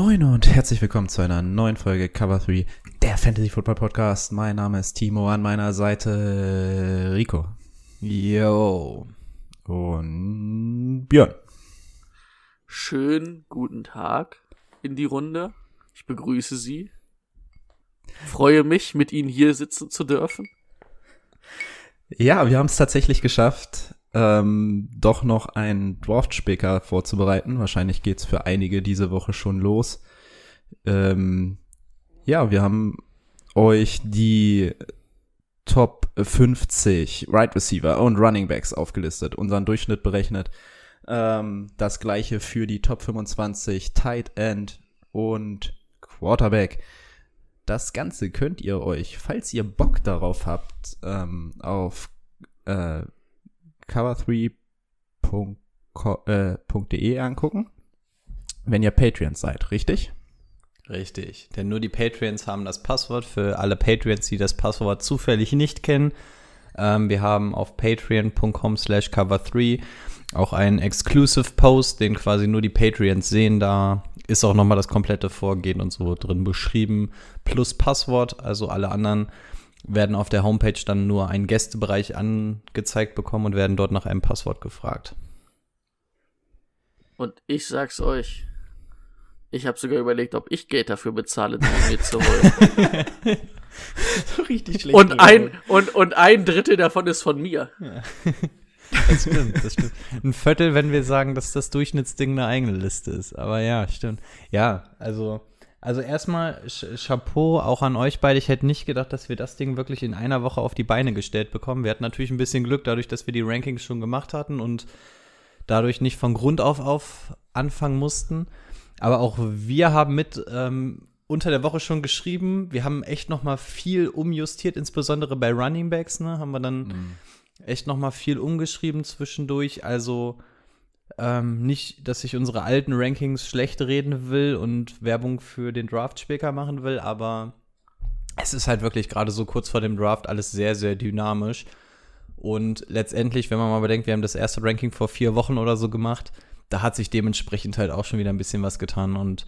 Moin und herzlich willkommen zu einer neuen Folge Cover 3, der Fantasy Football Podcast. Mein Name ist Timo, an meiner Seite Rico. Yo. Und Björn. Schönen guten Tag in die Runde. Ich begrüße Sie. Freue mich, mit Ihnen hier sitzen zu dürfen. Ja, wir haben es tatsächlich geschafft, ähm, doch noch einen Draft-Spicker vorzubereiten. Wahrscheinlich geht's für einige diese Woche schon los. Ähm, ja, wir haben euch die Top 50 Right Receiver und Running Backs aufgelistet, unseren Durchschnitt berechnet. Ähm, das gleiche für die Top 25 Tight End und Quarterback. Das Ganze könnt ihr euch, falls ihr Bock darauf habt, ähm, auf äh, cover3.de äh, angucken, wenn ihr Patreons seid, richtig? Richtig, denn nur die Patreons haben das Passwort. Für alle Patreons, die das Passwort zufällig nicht kennen, ähm, wir haben auf patreon.com slash cover3 auch einen Exclusive Post, den quasi nur die Patreons sehen. Da ist auch nochmal das komplette Vorgehen und so drin beschrieben, plus Passwort. Also alle anderen werden auf der Homepage dann nur einen Gästebereich angezeigt bekommen und werden dort nach einem Passwort gefragt. Und ich sag's euch, ich habe sogar überlegt, ob ich Geld dafür bezahle, die mir zu holen. so richtig schlecht. Und ein, und, und ein Drittel davon ist von mir. Ja. Das stimmt, das stimmt. Ein Viertel, wenn wir sagen, dass das Durchschnittsding eine eigene Liste ist. Aber ja, stimmt. Ja, also, also erstmal Chapeau auch an euch beide. Ich hätte nicht gedacht, dass wir das Ding wirklich in einer Woche auf die Beine gestellt bekommen. Wir hatten natürlich ein bisschen Glück, dadurch, dass wir die Rankings schon gemacht hatten und dadurch nicht von Grund auf auf anfangen mussten. Aber auch wir haben mit ähm, unter der Woche schon geschrieben. Wir haben echt noch mal viel umjustiert, insbesondere bei Running Backs. Ne, haben wir dann mhm echt noch mal viel umgeschrieben zwischendurch. Also ähm, nicht, dass ich unsere alten Rankings schlecht reden will und Werbung für den Draft-Speaker machen will, aber es ist halt wirklich gerade so kurz vor dem Draft alles sehr, sehr dynamisch. Und letztendlich, wenn man mal bedenkt, wir haben das erste Ranking vor vier Wochen oder so gemacht, da hat sich dementsprechend halt auch schon wieder ein bisschen was getan. Und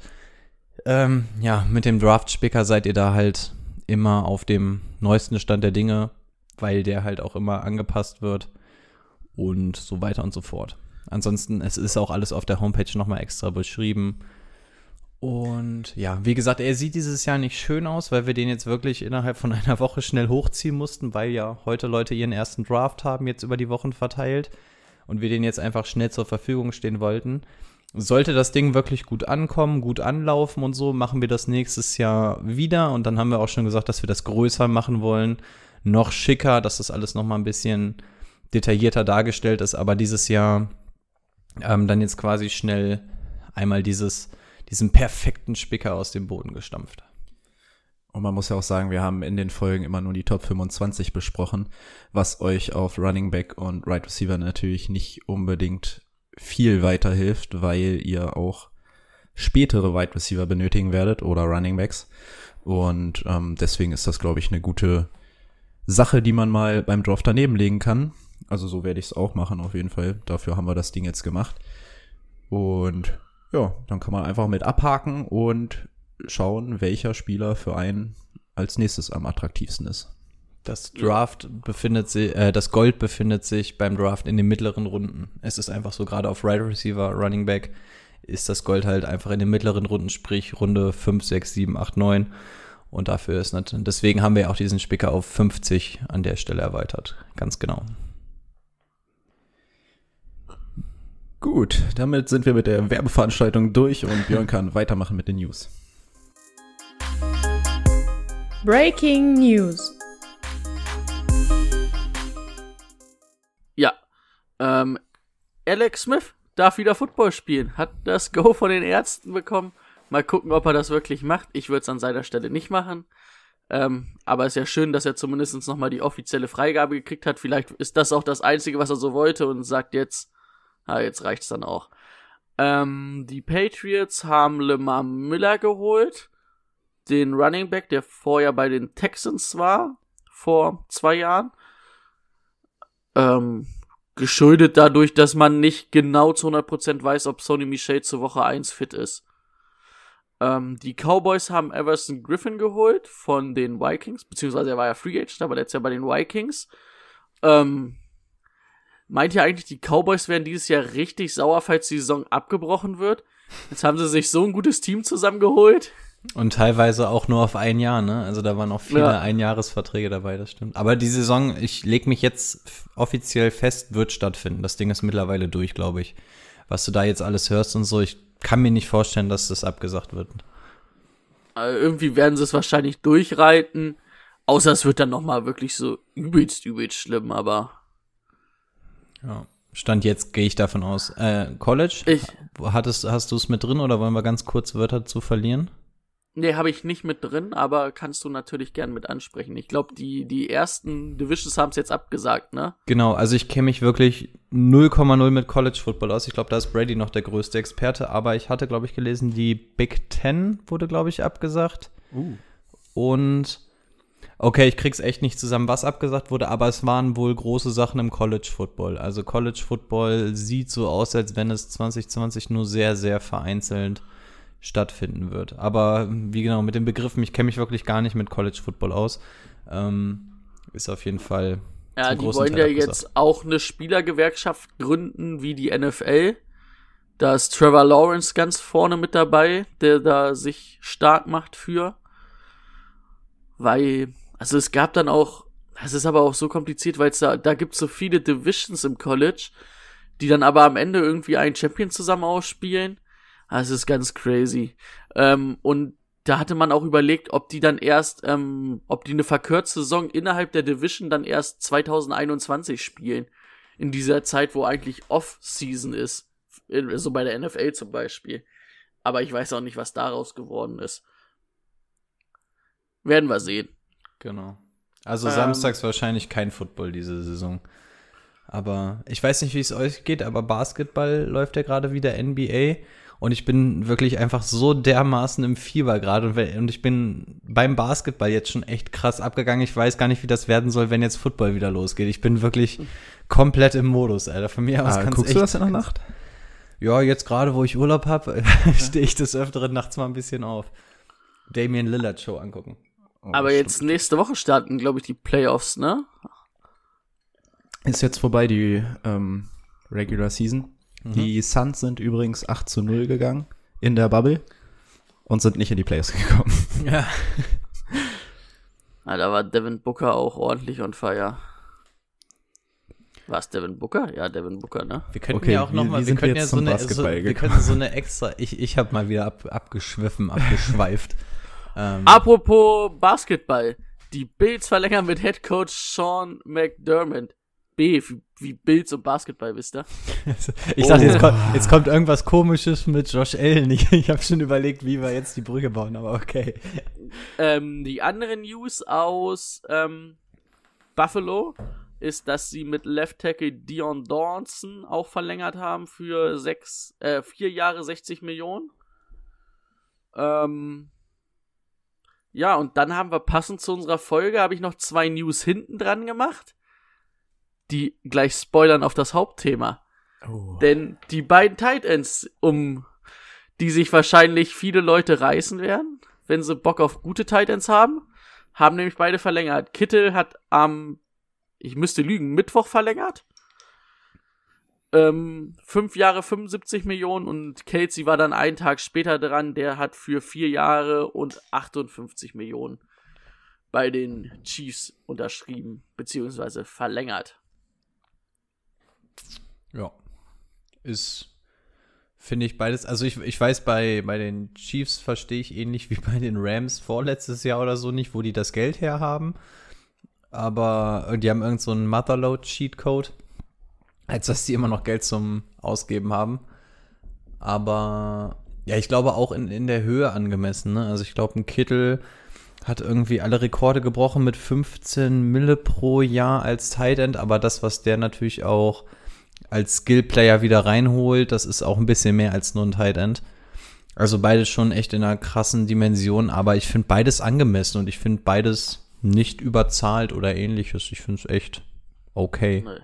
ähm, ja, mit dem Draft-Speaker seid ihr da halt immer auf dem neuesten Stand der Dinge weil der halt auch immer angepasst wird und so weiter und so fort. Ansonsten, es ist auch alles auf der Homepage nochmal extra beschrieben. Und ja, wie gesagt, er sieht dieses Jahr nicht schön aus, weil wir den jetzt wirklich innerhalb von einer Woche schnell hochziehen mussten, weil ja heute Leute ihren ersten Draft haben, jetzt über die Wochen verteilt. Und wir den jetzt einfach schnell zur Verfügung stehen wollten. Sollte das Ding wirklich gut ankommen, gut anlaufen und so, machen wir das nächstes Jahr wieder. Und dann haben wir auch schon gesagt, dass wir das größer machen wollen noch schicker, dass das alles noch mal ein bisschen detaillierter dargestellt ist. Aber dieses Jahr ähm, dann jetzt quasi schnell einmal dieses, diesen perfekten Spicker aus dem Boden gestampft. Und man muss ja auch sagen, wir haben in den Folgen immer nur die Top 25 besprochen, was euch auf Running Back und Right Receiver natürlich nicht unbedingt viel weiterhilft, weil ihr auch spätere Wide Receiver benötigen werdet oder Running Backs. Und ähm, deswegen ist das, glaube ich, eine gute Sache, die man mal beim Draft daneben legen kann. Also so werde ich es auch machen auf jeden Fall. Dafür haben wir das Ding jetzt gemacht. Und ja, dann kann man einfach mit abhaken und schauen, welcher Spieler für einen als nächstes am attraktivsten ist. Das Draft befindet sich, äh, das Gold befindet sich beim Draft in den mittleren Runden. Es ist einfach so, gerade auf Right Receiver, Running Back, ist das Gold halt einfach in den mittleren Runden, sprich Runde 5, 6, 7, 8, 9. Und dafür ist natürlich, deswegen haben wir auch diesen Spicker auf 50 an der Stelle erweitert. Ganz genau. Gut, damit sind wir mit der Werbeveranstaltung durch und Björn kann weitermachen mit den News. Breaking News. Ja, ähm, Alex Smith darf wieder Football spielen, hat das Go von den Ärzten bekommen Mal gucken, ob er das wirklich macht. Ich würde es an seiner Stelle nicht machen. Ähm, aber es ist ja schön, dass er zumindest nochmal die offizielle Freigabe gekriegt hat. Vielleicht ist das auch das Einzige, was er so wollte und sagt jetzt, ah, jetzt reicht's dann auch. Ähm, die Patriots haben Lemar Miller geholt. Den Running Back, der vorher bei den Texans war, vor zwei Jahren. Ähm, geschuldet dadurch, dass man nicht genau zu 100% weiß, ob Sony Michel zur Woche 1 fit ist. Ähm, die Cowboys haben Everson Griffin geholt von den Vikings, beziehungsweise er war ja Free Agent, aber jetzt ja bei den Vikings. Ähm, meint ihr eigentlich, die Cowboys werden dieses Jahr richtig sauer, falls die Saison abgebrochen wird? Jetzt haben sie sich so ein gutes Team zusammengeholt. Und teilweise auch nur auf ein Jahr, ne? Also da waren auch viele Ja. Einjahresverträge dabei, das stimmt. Aber die Saison, ich leg mich jetzt offiziell fest, wird stattfinden. Das Ding ist mittlerweile durch, glaube ich. Was du da jetzt alles hörst und so, ich kann mir nicht vorstellen, dass das abgesagt wird. Also irgendwie werden sie es wahrscheinlich durchreiten. Außer es wird dann nochmal wirklich so übelst, übelst schlimm, aber Ja. Stand jetzt gehe ich davon aus. Äh, College? ich, Hattest, hast du es mit drin oder wollen wir ganz kurz Wörter zu verlieren? nee, habe ich nicht mit drin, aber kannst du natürlich gern mit ansprechen. Ich glaube, die, die ersten Divisions haben es jetzt abgesagt, ne? Genau, also ich kenne mich wirklich 0,0 mit College Football aus. Ich glaube, da ist Brady noch der größte Experte, aber ich hatte, glaube ich, gelesen, die Big Ten wurde, glaube ich, abgesagt. Und okay, ich krieg's echt nicht zusammen, was abgesagt wurde, aber es waren wohl große Sachen im College Football. Also College Football sieht so aus, als wenn es 2020 nur sehr, sehr vereinzelt stattfinden wird. Aber wie genau, mit den Begriffen, ich kenne mich wirklich gar nicht mit College Football aus. Ähm, ist auf jeden Fall. Ja, die wollen Teil ja abgesagt. jetzt auch eine Spielergewerkschaft gründen wie die NFL. Da ist Trevor Lawrence ganz vorne mit dabei, der da sich stark macht für. Weil, also es gab dann auch, es ist aber auch so kompliziert, weil es da, da gibt so viele Divisions im College, die dann aber am Ende irgendwie einen Champion zusammen ausspielen. Das ist ganz crazy. Ähm, und da hatte man auch überlegt, ob die dann erst, ähm, ob die eine verkürzte Saison innerhalb der Division dann erst 2021 spielen. In dieser Zeit, wo eigentlich Off-Season ist. So bei der NFL zum Beispiel. Aber ich weiß auch nicht, was daraus geworden ist. Werden wir sehen. Genau. Also Ähm. samstags wahrscheinlich kein Football diese Saison. Aber ich weiß nicht, wie es euch geht, aber Basketball läuft ja gerade wieder NBA. Und ich bin wirklich einfach so dermaßen im Fieber gerade. Und, ich bin beim Basketball jetzt schon echt krass abgegangen. Ich weiß gar nicht, wie das werden soll, wenn jetzt Football wieder losgeht. Ich bin wirklich komplett im Modus, Alter. Von mir aus Ah, kann's guckst echt, du das in der Nacht? Ja, jetzt gerade, wo ich Urlaub habe, stehe ich des Öfteren nachts mal ein bisschen auf. Damien Lillard Show angucken. Oh, Aber stimmt. jetzt nächste Woche starten, glaube ich, die Playoffs, ne? Ist jetzt vorbei, die ähm, Regular Season. Die Suns sind übrigens 8 zu 0 gegangen in der Bubble und sind nicht in die Playoffs gekommen. Ja. Ah, da war Devin Booker auch ordentlich on fire. War es Devin Booker? Ja, Devin Booker, ne? Wir könnten Okay, ja auch wie- noch wie mal, wir könnten ja jetzt so zum eine, so, wir könnten so eine extra, ich, ich habe mal wieder ab, abgeschwiffen, abgeschweift. Ähm, Apropos Basketball. Die Bills verlängern mit Head Coach Sean McDermott. B, wie, wie Bills und Basketball, wisst ihr? ich dachte, jetzt, Oh. kommt, jetzt kommt irgendwas komisches mit Josh Allen. Ich, ich habe schon überlegt, wie wir jetzt die Brücke bauen, aber okay. Ähm, die andere News aus ähm, Buffalo ist, dass sie mit Left Tackle Dion Dawson auch verlängert haben für sechs, äh, vier Jahre 60 Millionen. Ähm, ja, und dann haben wir passend zu unserer Folge, habe ich noch zwei News hinten dran gemacht, die gleich spoilern auf das Hauptthema. Denn die beiden Tight Ends, um die sich wahrscheinlich viele Leute reißen werden, wenn sie Bock auf gute Tight Ends haben, haben nämlich beide verlängert. Kittel hat am, ich müsste lügen, Mittwoch verlängert. Ähm, fünf Jahre 75 Millionen und Kelsey war dann einen Tag später dran, der hat für vier Jahre und 58 Millionen bei den Chiefs unterschrieben, beziehungsweise verlängert. Ja. Ist, finde ich beides, also ich, ich weiß, bei, bei den Chiefs verstehe ich ähnlich wie bei den Rams vorletztes Jahr oder so nicht, wo die das Geld herhaben. Aber die haben irgend so einen Motherload-Cheat-Code, als dass die immer noch Geld zum Ausgeben haben. Aber Ja, ich glaube auch in, in der Höhe angemessen. Ne? Also ich glaube, ein Kittel hat irgendwie alle Rekorde gebrochen mit 15 Mille pro Jahr als Tight End, aber das, was der natürlich auch als Skill-Player wieder reinholt, das ist auch ein bisschen mehr als nur ein Tight End. Also beides schon echt in einer krassen Dimension, aber ich finde beides angemessen und ich finde beides nicht überzahlt oder ähnliches. Ich finde es echt okay. Nee.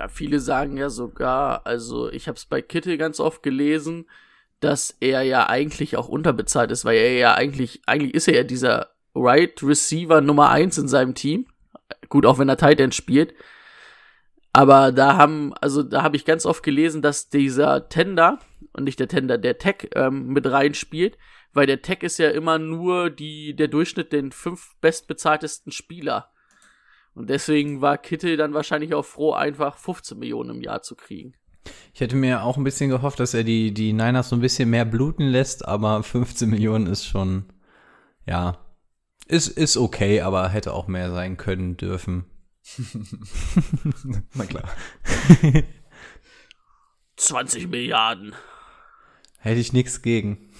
Ja, viele sagen ja sogar, also ich habe es bei Kittel ganz oft gelesen, dass er ja eigentlich auch unterbezahlt ist, weil er ja eigentlich, eigentlich ist er ja dieser Right Receiver Nummer eins in seinem Team. Gut, auch wenn er Tight End spielt. Aber da haben, also da habe ich ganz oft gelesen, dass dieser Tender und nicht der Tender, der Tech ähm, mit reinspielt, weil der Tech ist ja immer nur die, der Durchschnitt den fünf bestbezahltesten Spieler. Und deswegen war Kittel dann wahrscheinlich auch froh, einfach 15 Millionen im Jahr zu kriegen. Ich hätte mir auch ein bisschen gehofft, dass er die, die Niners so ein bisschen mehr bluten lässt, aber 15 Millionen ist schon, ja, ist, ist okay, aber hätte auch mehr sein können dürfen. Na klar. 20 Milliarden. Hätte ich nichts gegen.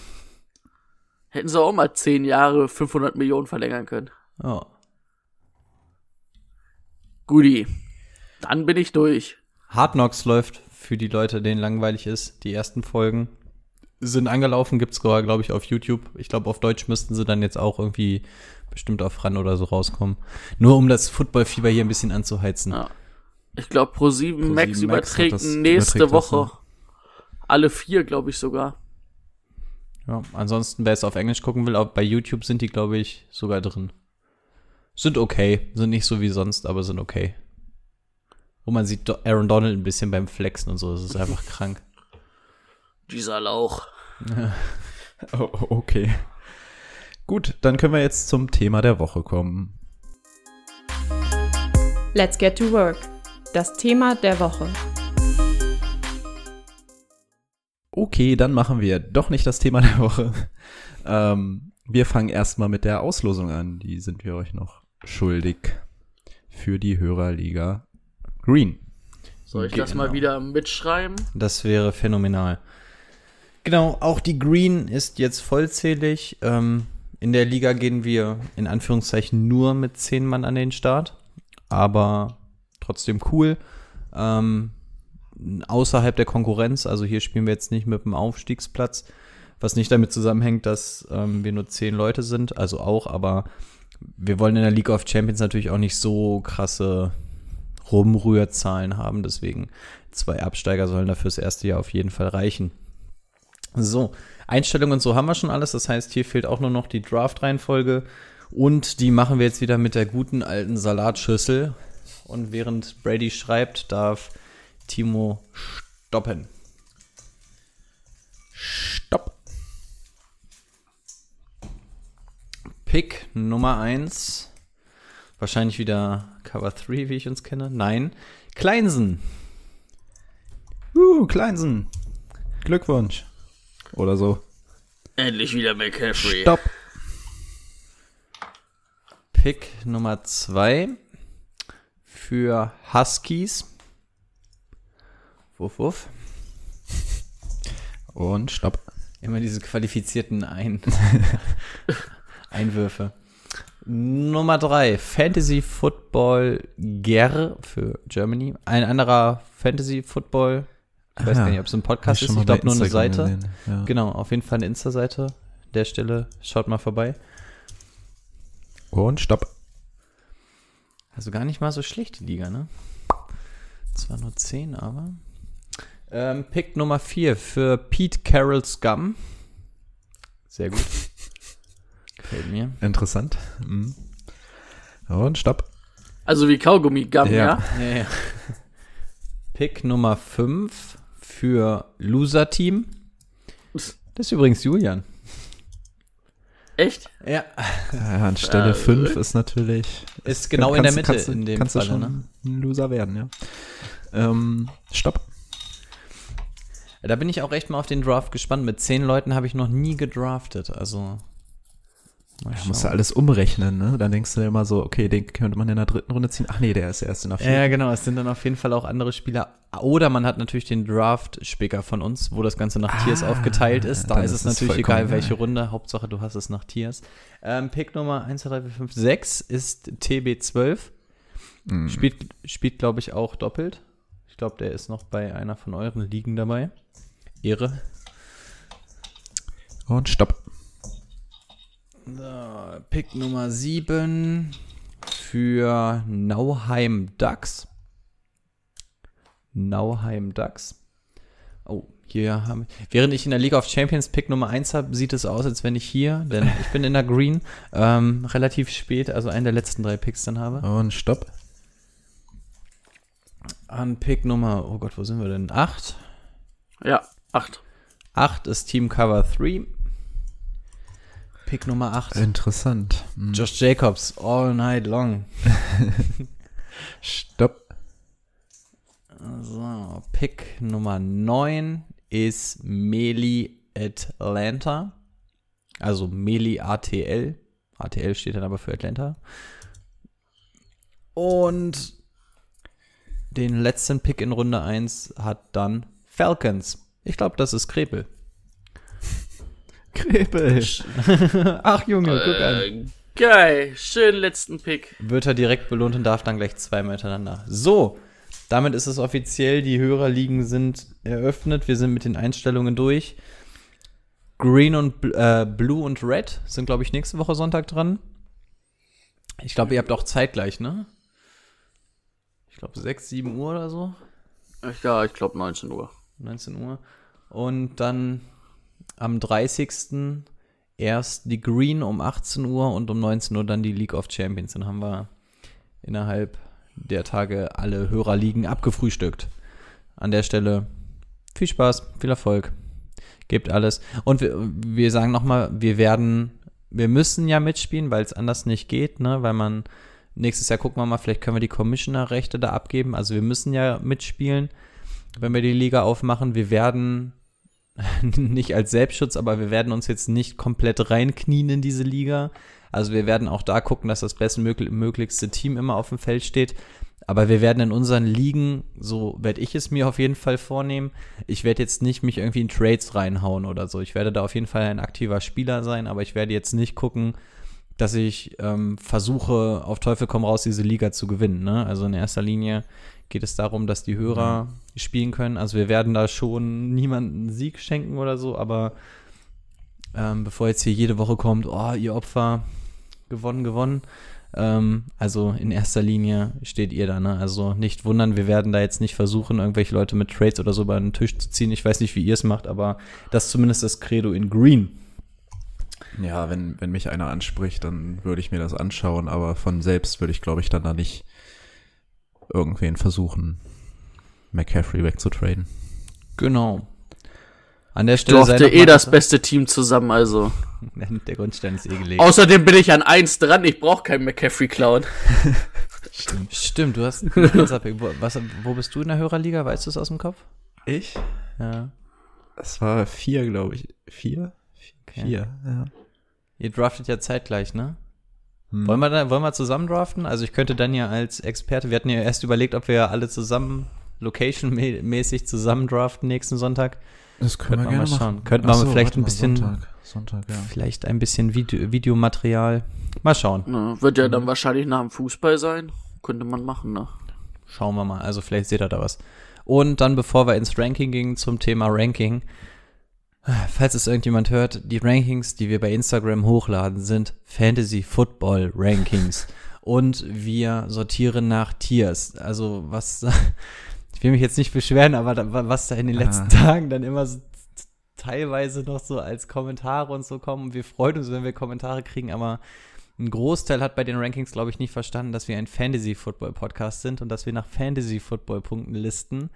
Hätten sie auch mal 10 Jahre 500 Millionen verlängern können. Oh. Guti. Dann bin ich durch. Hard Knocks läuft für die Leute, denen langweilig ist. Die ersten Folgen sind angelaufen, gibt's sogar, glaube ich, auf YouTube. Ich glaube, auf Deutsch müssten sie dann jetzt auch irgendwie bestimmt auf RAN oder so rauskommen. Nur um das Footballfieber hier ein bisschen anzuheizen. Ja. Ich glaube, Pro7 Pro7 Max überträgt das- nächste überträgt das, Woche. Alle vier, glaube ich sogar. Ja, ansonsten, wer es auf Englisch gucken will, auch bei YouTube sind die, glaube ich, sogar drin. Sind okay. Sind nicht so wie sonst, aber sind okay. Wo man sieht Aaron Donald ein bisschen beim Flexen und so. Das ist einfach krank. Dieser Lauch. Oh, okay. Gut, dann können wir jetzt zum Thema der Woche kommen. Let's get to work. Das Thema der Woche. Okay, dann machen wir doch nicht das Thema der Woche. Ähm, wir fangen erstmal mit der Auslosung an. Die sind wir euch noch schuldig für die Hörerliga Green. Soll ich das Genau. mal wieder mitschreiben? Das wäre phänomenal. Genau, auch die Green ist jetzt vollzählig. Ähm, in der Liga gehen wir in Anführungszeichen nur mit zehn Mann an den Start. Aber trotzdem cool. Ähm, außerhalb der Konkurrenz, also hier spielen wir jetzt nicht mit dem Aufstiegsplatz, was nicht damit zusammenhängt, dass ähm, wir nur zehn Leute sind, also auch, aber wir wollen in der League of Champions natürlich auch nicht so krasse Rumrührzahlen haben, deswegen zwei Absteiger sollen dafür das erste Jahr auf jeden Fall reichen. So, Einstellungen und so haben wir schon alles, das heißt, hier fehlt auch nur noch die Draft-Reihenfolge und die machen wir jetzt wieder mit der guten alten Salatschüssel und während Brady schreibt, darf Timo stoppen. Stopp. Pick Nummer 1. Wahrscheinlich wieder Cover 3, wie ich uns kenne. Nein, Kleinsen. Uh, Kleinsen. Glückwunsch. Oder so. Endlich wieder McCaffrey. Stopp. Pick Nummer 2 für Huskies. Wuff, wuff. Und stopp. Immer diese qualifizierten Ein Einwürfe. Nummer 3, Fantasy Football Ger für Germany. Ein anderer Fantasy Football. Ich weiß Ah, gar nicht, ob es ein Podcast ist. Ich glaube nur eine Seite. Ja. Genau, auf jeden Fall eine Insta-Seite. Der Stelle, schaut mal vorbei. Und stopp. Also gar nicht mal so schlecht, die Liga, ne? Zwar nur 10, aber. Ähm, Pick Nummer 4 für Pete Carroll Scum. Sehr gut. Gefällt mir. Interessant. Mhm. Und stopp. Also wie Kaugummi Gum, Ja. ja? Ja, ja. Pick Nummer 5 für Loser Team. Das ist übrigens Julian. Echt? Ja. Ja, an Stelle Äh, 5 ist natürlich. Ist genau in der kannst- Mitte kannst du- in dem kannst Falle, du schon ne? ein Loser werden, ja. Ähm, stopp. Da bin ich auch echt mal auf den Draft gespannt. Mit 10 Leuten habe ich noch nie gedraftet. Also Mal Da musst du alles umrechnen, ne? Dann denkst du dir immer so, okay, den könnte man in der dritten Runde ziehen. Ach nee, der ist erst in der Ja, vierten. genau. Es sind dann auf jeden Fall auch andere Spieler. Oder man hat natürlich den Draft-Spicker von uns, wo das Ganze nach Tiers Ah, aufgeteilt ist. Da ist es natürlich egal, welche. Runde. Hauptsache, du hast es nach Tiers. Ähm, Pick Nummer 1, 2, 3, 4, 5, 6 ist TB12. Mhm. Spielt, spielt glaube ich, auch doppelt. Ich glaube, der ist noch bei einer von euren Ligen dabei. Ehre. Und stopp. Pick Nummer 7 für Nauheim Ducks. Nauheim Ducks. Oh, hier haben Während ich in der League of Champions Pick Nummer 1 habe, sieht es aus, als wenn ich hier, denn ich bin in der Green, ähm, relativ spät, also einen der letzten drei Picks dann habe. Und stopp. An Pick Nummer, oh Gott, wo sind wir denn? 8. Ja, acht. 8 ist Team Cover 3. Pick Nummer 8. Interessant. Mhm. Josh Jacobs, all night long. Stopp. So, Pick Nummer 9 ist Meli Atlanta. Also Meli ATL. ATL steht dann aber für Atlanta. Und den letzten Pick in Runde 1 hat dann Falcons. Ich glaube, das ist Krepel. Krebel. Ach Junge, guck an. Äh, geil, schönen letzten Pick. Wird er direkt belohnt und darf dann gleich zweimal hintereinander. So, damit ist es offiziell. Die Hörerligen sind eröffnet. Wir sind mit den Einstellungen durch. Green und äh, Blue und Red sind, glaube ich, nächste Woche Sonntag dran. Ich glaube, ihr habt auch zeitgleich, ne? Ich glaube, 6, 7 Uhr oder so. Ja, ich glaube 19 Uhr. 19 Uhr. Und dann am 30. erst die Green um 18 Uhr und um 19 Uhr dann die League of Champions. Dann haben wir innerhalb der Tage alle Hörerligen abgefrühstückt. An der Stelle viel Spaß, viel Erfolg. Gebt alles. Und wir, wir sagen nochmal, wir werden, wir müssen ja mitspielen, weil es anders nicht geht, ne? Weil man nächstes Jahr gucken wir mal, vielleicht können wir die Commissioner-Rechte da abgeben. Also wir müssen ja mitspielen, wenn wir die Liga aufmachen. Wir werden nicht als Selbstschutz, aber wir werden uns jetzt nicht komplett reinknien in diese Liga. Also wir werden auch da gucken, dass das bestmöglichste Team immer auf dem Feld steht. Aber wir werden in unseren Ligen, so werde ich es mir auf jeden Fall vornehmen, ich werde jetzt nicht mich irgendwie in Trades reinhauen oder so. Ich werde da auf jeden Fall ein aktiver Spieler sein, aber ich werde jetzt nicht gucken, dass ich ähm, versuche, auf Teufel komm raus, diese Liga zu gewinnen. Ne? Also in erster Linie geht es darum, dass die Hörer spielen können. Also wir werden da schon niemanden Sieg schenken oder so, aber ähm, bevor jetzt hier jede Woche kommt, oh, ihr Opfer, gewonnen, gewonnen. Ähm, also in erster Linie steht ihr da, ne? Also nicht wundern, wir werden da jetzt nicht versuchen, irgendwelche Leute mit Trades oder so über den Tisch zu ziehen. Ich weiß nicht, wie ihr es macht, aber das ist zumindest das Credo in Green. Ja, wenn, wenn mich einer anspricht, dann würde ich mir das anschauen, aber von selbst würde ich, glaube ich, dann da nicht irgendwen versuchen, McCaffrey wegzutraden. Genau. An der Stelle Durfte eh das gesagt- beste Team zusammen, also. Der Grundstein ist eh gelegt. Außerdem bin ich an eins dran, ich brauche keinen McCaffrey Clown. Stimmt, du hast. wo, was, wo bist du in der Hörerliga? Weißt du es aus dem Kopf? Ich? Ja. Das war vier, glaube ich. Vier? Okay. Vier, ja. Ihr draftet ja zeitgleich, ne? Wollen, wir da, wollen wir zusammen draften? Also ich könnte dann ja als Experte, wir hatten ja erst überlegt, ob wir alle zusammen location-mäßig zusammen draften nächsten Sonntag. Das Könnten wir mal schauen. Könnten wir so, vielleicht ein bisschen- Sonntag, Sonntag, ja. Vielleicht ein bisschen Video, Videomaterial. Mal schauen. Ne, wird ja dann wahrscheinlich nach dem Fußball sein. Könnte man machen, ne? Schauen wir mal. Also vielleicht seht ihr da was. Und dann, bevor wir ins Ranking gingen, zum Thema Ranking. Falls es irgendjemand hört, die Rankings, die wir bei Instagram hochladen, sind Fantasy Football Rankings. Und wir sortieren nach Tiers. Also was, ich will mich jetzt nicht beschweren, aber da, was da in den letzten Ah. Tagen dann immer so teilweise noch so als Kommentare und so kommen. Wir freuen uns, wenn wir Kommentare kriegen, aber ein Großteil hat bei den Rankings, glaube ich, nicht verstanden, dass wir ein Fantasy-Football-Podcast sind und dass wir nach Fantasy-Football-Punkten listen.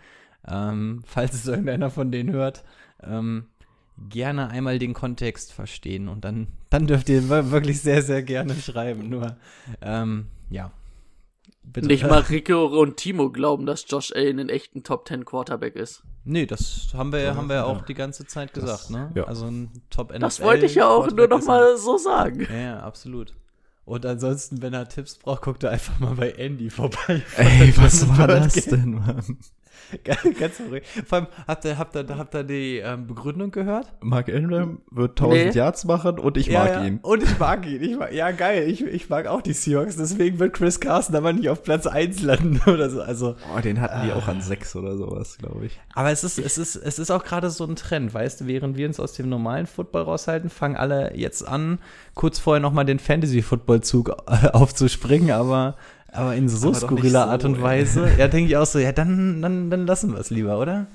Ähm, falls es irgendeiner von denen hört, ähm, gerne einmal den Kontext verstehen und dann, dann dürft ihr wir- wirklich sehr, sehr gerne schreiben. Nur, ähm, ja. Bitte. Nicht mal Rico und Timo glauben, dass Josh Allen ein echten Top 10 Quarterback ist. Nee, das haben wir, haben wir ja auch die ganze Zeit gesagt, ne? ja. Also ein top NFL Das wollte ich ja auch nur noch mal so sagen. Ja, ja, absolut. Und ansonsten, wenn er Tipps braucht, guckt er einfach mal bei Andy vorbei. Ey, was war das denn, Mann? Ganz verrückt. Vor allem, habt ihr, habt ihr, habt ihr die ähm, Begründung gehört? Mark Ingram wird 1000 Nee. Yards machen und ich mag ja, ihn. Und ich mag ihn. Ich mag, ja, geil. Ich, ich mag auch die Seahawks. Deswegen wird Chris Carson aber nicht auf Platz 1 landen oder so. Also, Oh, den hatten die auch an 6 oder sowas, glaube ich. aber es ist, es ist, es ist auch gerade so ein Trend, weißt du, während wir uns aus dem normalen Football raushalten, fangen alle jetzt an, kurz vorher nochmal den Fantasy-Football-Zug äh, aufzuspringen, aber, aber in so Aber skurriler so, Art und ey. Weise. Ja, denke ich auch so, ja, dann, dann, dann lassen wir es lieber, oder?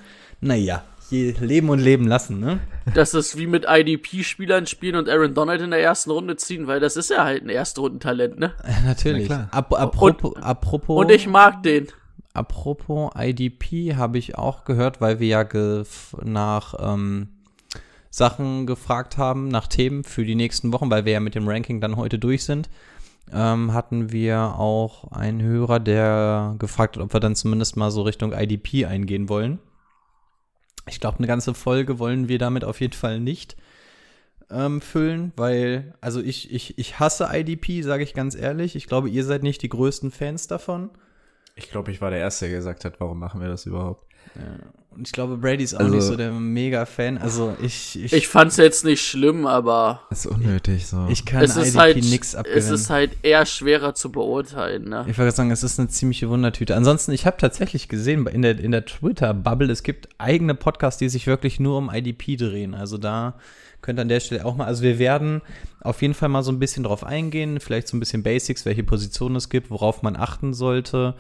Naja, je leben und leben lassen, ne? Das ist wie mit IDP-Spielern spielen und Aaron Donald in der ersten Runde ziehen, weil das ist ja halt ein Erstrundentalent, ne? Ja, natürlich. Na klar. Ap apropos, apropos, Und ich mag den. apropos IDP habe ich auch gehört, weil wir ja nach ähm, Sachen gefragt haben, nach Themen für die nächsten Wochen, weil wir ja mit dem Ranking dann heute durch sind. Ähm, hatten wir auch einen Hörer, der gefragt hat, ob wir dann zumindest mal so Richtung IDP eingehen wollen. Ich glaube, eine ganze Folge wollen wir damit auf jeden Fall nicht ähm, füllen, weil, also ich, ich, ich hasse IDP, sage ich ganz ehrlich. Ich glaube, ihr seid nicht die größten Fans davon. Ich glaube, ich war der Erste, der gesagt hat, warum machen wir das überhaupt? Und ich glaube, Brady ist auch Also- nicht so der Mega-Fan. Also ich, ich, Ich fand's jetzt nicht schlimm, aber Das ist unnötig so. ich kann es ist IDP halt, nix abgewinnen. es ist halt eher schwerer zu beurteilen, ne? Ich wollte sagen, es ist eine ziemliche Wundertüte. Ansonsten, ich habe tatsächlich gesehen in der, in der Twitter-Bubble, es gibt eigene Podcasts, die sich wirklich nur um IDP drehen. Also da könnt ihr an der Stelle auch mal, also wir werden auf jeden Fall mal so ein bisschen drauf eingehen, vielleicht so ein bisschen Basics, welche Positionen es gibt, worauf man achten sollte.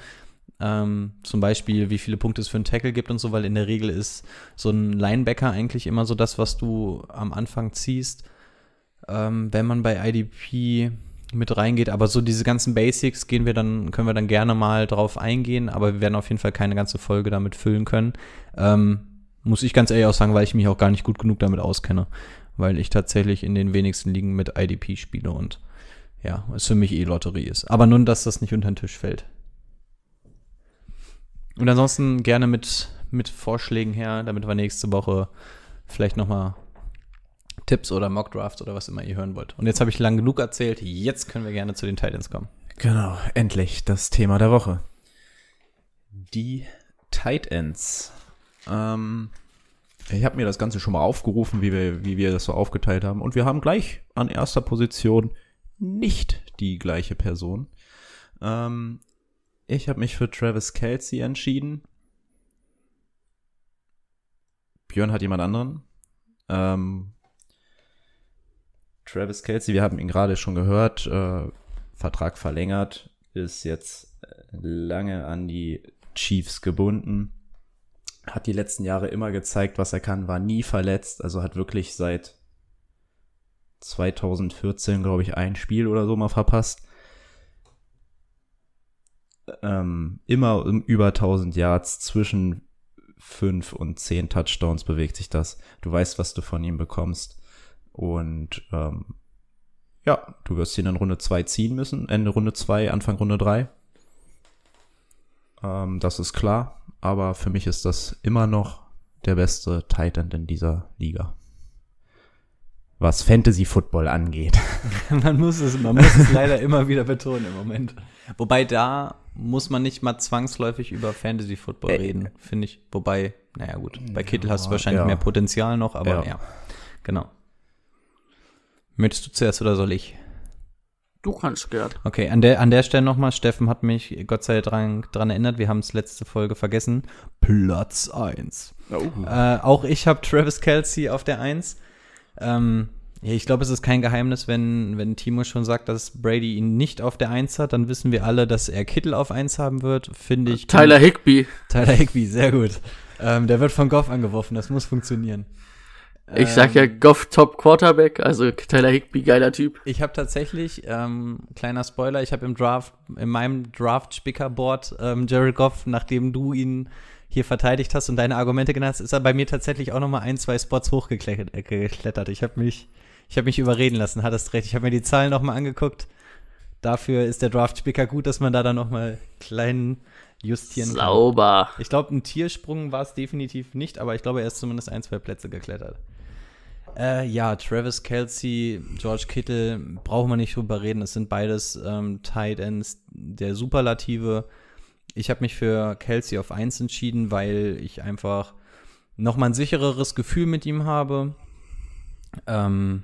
Ähm, zum Beispiel, wie viele Punkte es für einen Tackle gibt und so, weil in der Regel ist so ein Linebacker eigentlich immer so das, was du am Anfang ziehst, ähm, wenn man bei IDP mit reingeht. Aber so diese ganzen Basics gehen wir dann, können wir dann gerne mal drauf eingehen, aber wir werden auf jeden Fall keine ganze Folge damit füllen können. Ähm, muss ich ganz ehrlich auch sagen, weil ich mich auch gar nicht gut genug damit auskenne. Weil ich tatsächlich in den wenigsten Ligen mit IDP spiele und ja, es für mich eh Lotterie ist. Aber nun, dass das nicht unter den Tisch fällt. Und ansonsten gerne mit, mit Vorschlägen her, damit wir nächste Woche vielleicht nochmal Tipps oder Mockdrafts oder was immer ihr hören wollt. Und jetzt habe ich lang genug erzählt. Jetzt können wir gerne zu den Titans kommen. Genau, endlich das Thema der Woche. Die Tight Ends. Ähm, ich habe mir das Ganze schon mal aufgerufen, wie wir, wie wir das so aufgeteilt haben. Und wir haben gleich an erster Position nicht die gleiche Person. Ähm, ich habe mich für Travis Kelsey entschieden. Björn hat jemand anderen. Ähm, Travis Kelsey, wir haben ihn gerade schon gehört, äh, Vertrag verlängert, ist jetzt äh, lange an die Chiefs gebunden, hat die letzten Jahre immer gezeigt, was er kann, war nie verletzt, also hat wirklich seit 2014, glaube ich, ein Spiel oder so mal verpasst. Ähm, immer um über 1000 Yards, zwischen 5 und 10 Touchdowns bewegt sich das. Du weißt, was du von ihm bekommst. Und ähm, ja, du wirst ihn in Runde 2 ziehen müssen. Ende Runde 2, Anfang Runde 3. Ähm, das ist klar. Aber für mich ist das immer noch der beste Titan in dieser Liga. Was Fantasy Football angeht. man, muss es, man muss es leider immer wieder betonen im Moment. Wobei da muss man nicht mal zwangsläufig über Fantasy Football Äh, reden, finde ich. Wobei, naja gut, bei Kittel hast du wahrscheinlich ja. mehr Potenzial noch, aber ja. Ja. genau. Möchtest du zuerst oder soll ich? Du kannst gern. Okay, an der, an der Stelle nochmal, Steffen hat mich Gott sei Dank dran erinnert, wir haben es letzte Folge vergessen. Platz 1. Äh, auch ich habe Travis Kelsey auf der 1. Ähm, ja, ich glaube, es ist kein Geheimnis, wenn, wenn Timo schon sagt, dass Brady ihn nicht auf der 1 hat, dann wissen wir alle, dass er Kittel auf 1 haben wird. Finde ich. Tyler Higby. Tyler Higby, sehr gut. Ähm, der wird von Goff angeworfen, das muss funktionieren. Ich sag ja Goff Top Quarterback, also Tyler Higby, geiler Typ. Ich habe tatsächlich, ähm, kleiner Spoiler, ich habe im Draft, in meinem Draft-Spicker-Board ähm, Jared Goff, nachdem du ihn hier verteidigt hast und deine Argumente genannt hast, ist er bei mir tatsächlich auch nochmal ein, zwei Spots hochgeklettert. Äh, ich habe mich, ich habe mich überreden lassen, hattest recht. Ich habe mir die Zahlen nochmal angeguckt. Dafür ist der Draft-Picker gut, dass man da dann nochmal kleinen justieren kann. Sauber. Ich glaube, ein Tiersprung war es definitiv nicht, aber ich glaube, er ist zumindest ein, zwei Plätze geklettert. Äh, ja, Travis Kelsey, George Kittle, brauchen wir nicht drüber reden. Es sind beides ähm, Tight Ends der Superlative. Ich habe mich für Kelsey auf 1 entschieden, weil ich einfach noch mal ein sichereres Gefühl mit ihm habe. Ähm,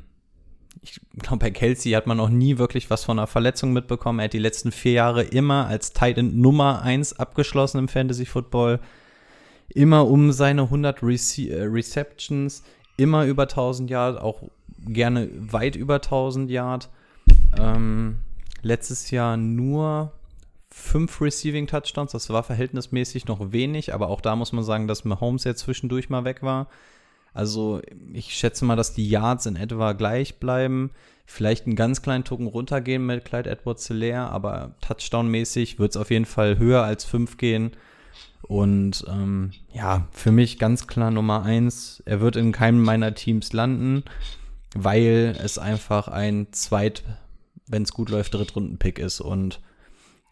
ich glaube, bei Kelsey hat man noch nie wirklich was von einer Verletzung mitbekommen. Er hat die letzten vier Jahre immer als Tight End Nummer 1 abgeschlossen im Fantasy Football. Immer um seine 100 Rece äh, Receptions, immer über 1000 Yard, auch gerne weit über 1000 Yard. Ähm, letztes Jahr nur fünf Receiving Touchdowns, das war verhältnismäßig noch wenig, aber auch da muss man sagen, dass Mahomes ja zwischendurch mal weg war. Also ich schätze mal, dass die Yards in etwa gleich bleiben. Vielleicht einen ganz kleinen Tucken runtergehen mit Clyde Edwards Hilaire, aber Touchdown-mäßig wird es auf jeden Fall höher als fünf gehen. Und ähm, ja, für mich ganz klar Nummer eins. Er wird in keinem meiner Teams landen, weil es einfach ein Zweit, wenn es gut läuft, Drittrunden-Pick ist. Und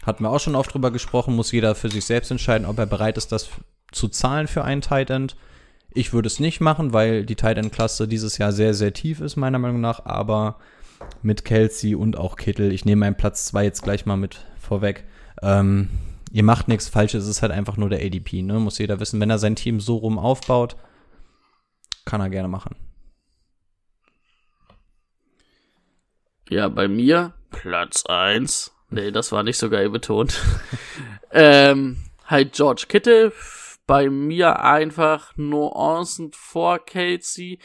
hatten wir auch schon oft drüber gesprochen, muss jeder für sich selbst entscheiden, ob er bereit ist, das zu zahlen für einen Tight End. Ich würde es nicht machen, weil die Tight End Klasse dieses Jahr sehr, sehr tief ist, meiner Meinung nach. Aber mit Kelsey und auch Kittel, ich nehme meinen Platz 2 jetzt gleich mal mit vorweg. Ähm, ihr macht nichts falsch, es ist halt einfach nur der ADP, ne? Muss jeder wissen, wenn er sein Team so rum aufbaut, kann er gerne machen. Ja, bei mir Platz 1. Nee, das war nicht so geil betont. ähm, halt George Kittle. Bei mir einfach Nuancen vor Kelsey,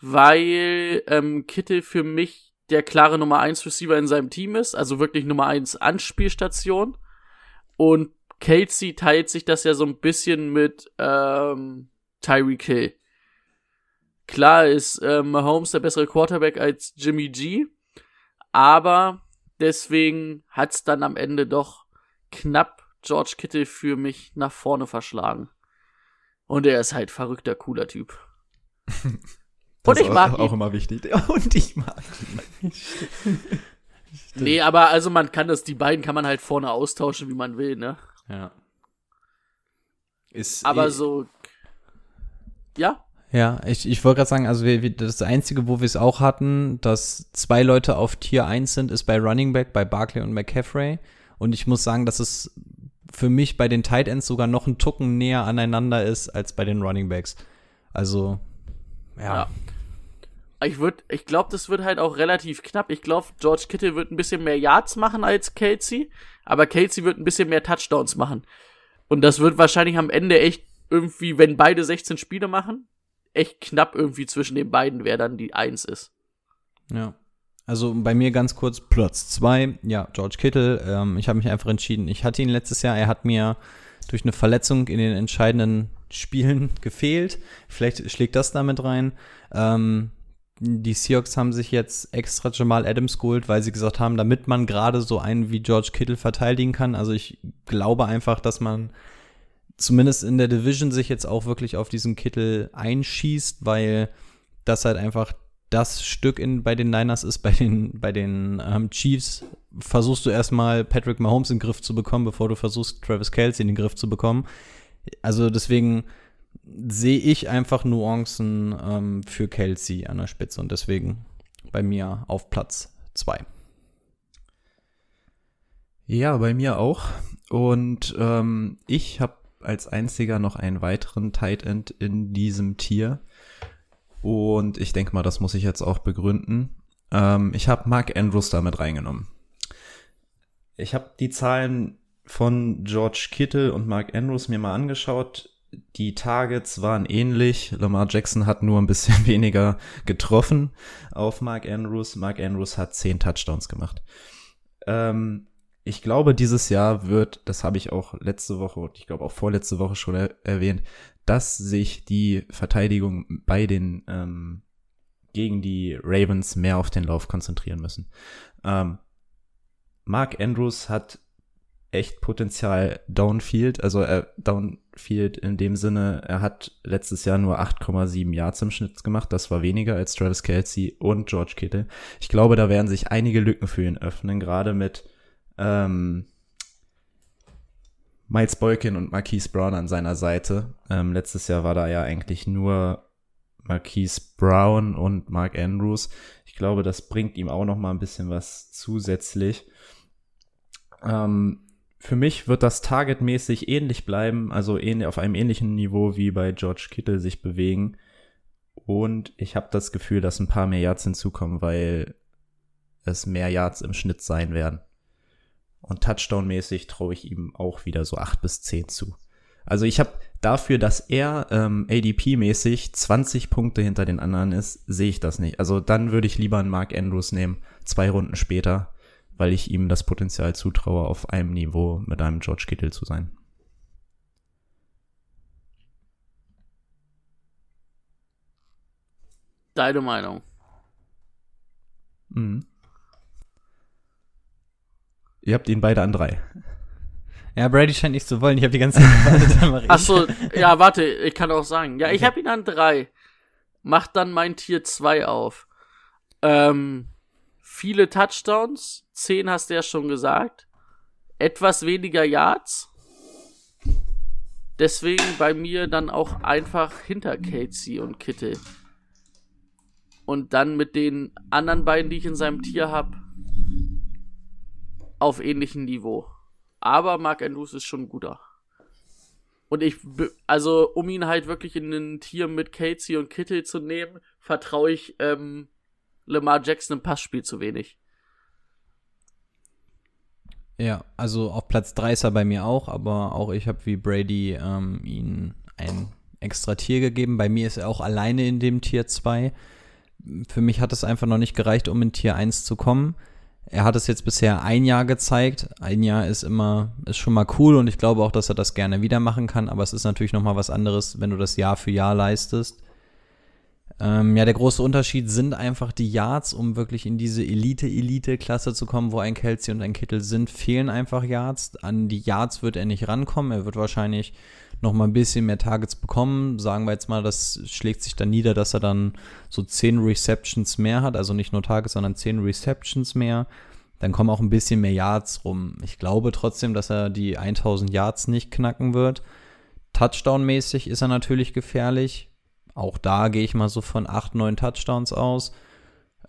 weil ähm, Kittle für mich der klare Nummer 1 Receiver in seinem Team ist, also wirklich Nummer 1 Anspielstation. Und Kelsey teilt sich das ja so ein bisschen mit ähm, Tyreek Hill. Klar ist äh, Mahomes der bessere Quarterback als Jimmy G, aber deswegen hat's dann am Ende doch knapp George Kittle für mich nach vorne verschlagen. Und er ist halt verrückter, cooler Typ. Das Und ich ist mag auch, auch ihn. immer wichtig. Und ich mag ihn. Nee, aber also man kann das, die beiden kann man halt vorne austauschen, wie man will, ne? Ja. Ist Aber eh- so. Ja, Ja, ich, ich wollte gerade sagen, also wir, wir, das Einzige, wo wir es auch hatten, dass zwei Leute auf Tier 1 sind, ist bei Running Back, bei Barkley und McCaffrey. Und ich muss sagen, dass es für mich bei den Tight Ends sogar noch einen Tucken näher aneinander ist als bei den Running Backs. Also, ja. Ja. Ich ich glaube, das wird halt auch relativ knapp. Ich glaube, George Kittle wird ein bisschen mehr Yards machen als Kelsey, aber Kelsey wird ein bisschen mehr Touchdowns machen. Und das wird wahrscheinlich am Ende echt irgendwie, wenn beide 16 Spiele machen, echt knapp irgendwie zwischen den beiden, wer dann die Eins ist. Ja. Also bei mir ganz kurz Platz zwei, ja, George Kittle. Ähm, ich habe mich einfach entschieden. Ich hatte ihn letztes Jahr, er hat mir durch eine Verletzung in den entscheidenden Spielen gefehlt. Vielleicht schlägt das damit rein. Ähm, die Seahawks haben sich jetzt extra Jamal Adams geholt, weil sie gesagt haben, damit man gerade so einen wie George Kittle verteidigen kann. Also ich glaube einfach, dass man zumindest in der Division sich jetzt auch wirklich auf diesen Kittel einschießt, weil das halt einfach das Stück in, bei den Niners ist, bei den, bei den ähm, Chiefs versuchst du erstmal Patrick Mahomes in den Griff zu bekommen, bevor du versuchst, Travis Kelsey in den Griff zu bekommen. Also deswegen sehe ich einfach Nuancen ähm, für Kelsey an der Spitze und deswegen bei mir auf Platz zwei. Ja, bei mir auch. Und ähm, ich habe als einziger noch einen weiteren Tight End in diesem Tier. Und ich denke mal, das muss ich jetzt auch begründen. Ähm, ich habe Mark Andrews damit reingenommen. Ich habe die Zahlen von George Kittle und Mark Andrews mir mal angeschaut. Die Targets waren ähnlich. Lamar Jackson hat nur ein bisschen weniger getroffen auf Mark Andrews. Mark Andrews hat zehn Touchdowns gemacht. Ähm, ich glaube, dieses Jahr wird, das habe ich auch letzte Woche und ich glaube auch vorletzte Woche schon er erwähnt, dass sich die Verteidigung bei den ähm, gegen die Ravens mehr auf den Lauf konzentrieren müssen. Ähm, Mark Andrews hat echt Potenzial downfield. Also äh, downfield in dem Sinne, er hat letztes Jahr nur 8,7 Yards im Schnitt gemacht. Das war weniger als Travis Kelsey und George Kittle. Ich glaube, da werden sich einige Lücken für ihn öffnen, gerade mit ähm, Miles Boykin und Marquise Brown an seiner Seite. Ähm, letztes Jahr war da ja eigentlich nur Marquise Brown und Mark Andrews. Ich glaube, das bringt ihm auch noch mal ein bisschen was zusätzlich. Ähm, für mich wird das targetmäßig ähnlich bleiben, also auf einem ähnlichen Niveau wie bei George Kittle sich bewegen. Und ich habe das Gefühl, dass ein paar mehr Yards hinzukommen, weil es mehr Yards im Schnitt sein werden. Und Touchdown-mäßig traue ich ihm auch wieder so acht bis zehn zu. Also ich habe dafür, dass er ähm, ADP-mäßig 20 Punkte hinter den anderen ist, sehe ich das nicht. Also dann würde ich lieber einen Mark Andrews nehmen, zwei Runden später, weil ich ihm das Potenzial zutraue, auf einem Niveau mit einem George Kittle zu sein. Deine Meinung. Mhm. Ihr habt ihn beide an drei. Ja, Brady scheint nicht zu wollen. Ich habe die ganze Zeit Achso, ja, warte, ich kann auch sagen. Ja, ich habe ihn an drei. Macht dann mein Tier 2 auf. Ähm, viele Touchdowns, 10 hast du ja schon gesagt. Etwas weniger Yards. Deswegen bei mir dann auch einfach hinter Casey und Kittel. Und dann mit den anderen beiden, die ich in seinem Tier habe, auf ähnlichem Niveau. Aber Mark Andrews ist schon guter. Und ich, also um ihn halt wirklich in ein Tier mit Casey und Kittel zu nehmen, vertraue ich ähm, Lamar Jackson im Passspiel zu wenig. Ja, also auf Platz 3 ist er bei mir auch, aber auch ich habe wie Brady ähm, ihn ein extra Tier gegeben. Bei mir ist er auch alleine in dem Tier 2. Für mich hat es einfach noch nicht gereicht, um in Tier 1 zu kommen. Er hat es jetzt bisher ein Jahr gezeigt. Ein Jahr ist immer, ist schon mal cool und ich glaube auch, dass er das gerne wieder machen kann, aber es ist natürlich noch mal was anderes, wenn du das Jahr für Jahr leistest. Ähm, ja, der große Unterschied sind einfach die Yards, um wirklich in diese Elite-Elite-Klasse zu kommen, wo ein Kelsey und ein Kittel sind, fehlen einfach Yards. An die Yards wird er nicht rankommen. Er wird wahrscheinlich noch mal ein bisschen mehr Targets bekommen. Sagen wir jetzt mal, das schlägt sich dann nieder, dass er dann so 10 Receptions mehr hat. Also nicht nur Targets, sondern 10 Receptions mehr. Dann kommen auch ein bisschen mehr Yards rum. Ich glaube trotzdem, dass er die 1000 Yards nicht knacken wird. Touchdown-mäßig ist er natürlich gefährlich auch da gehe ich mal so von 8, 9 Touchdowns aus.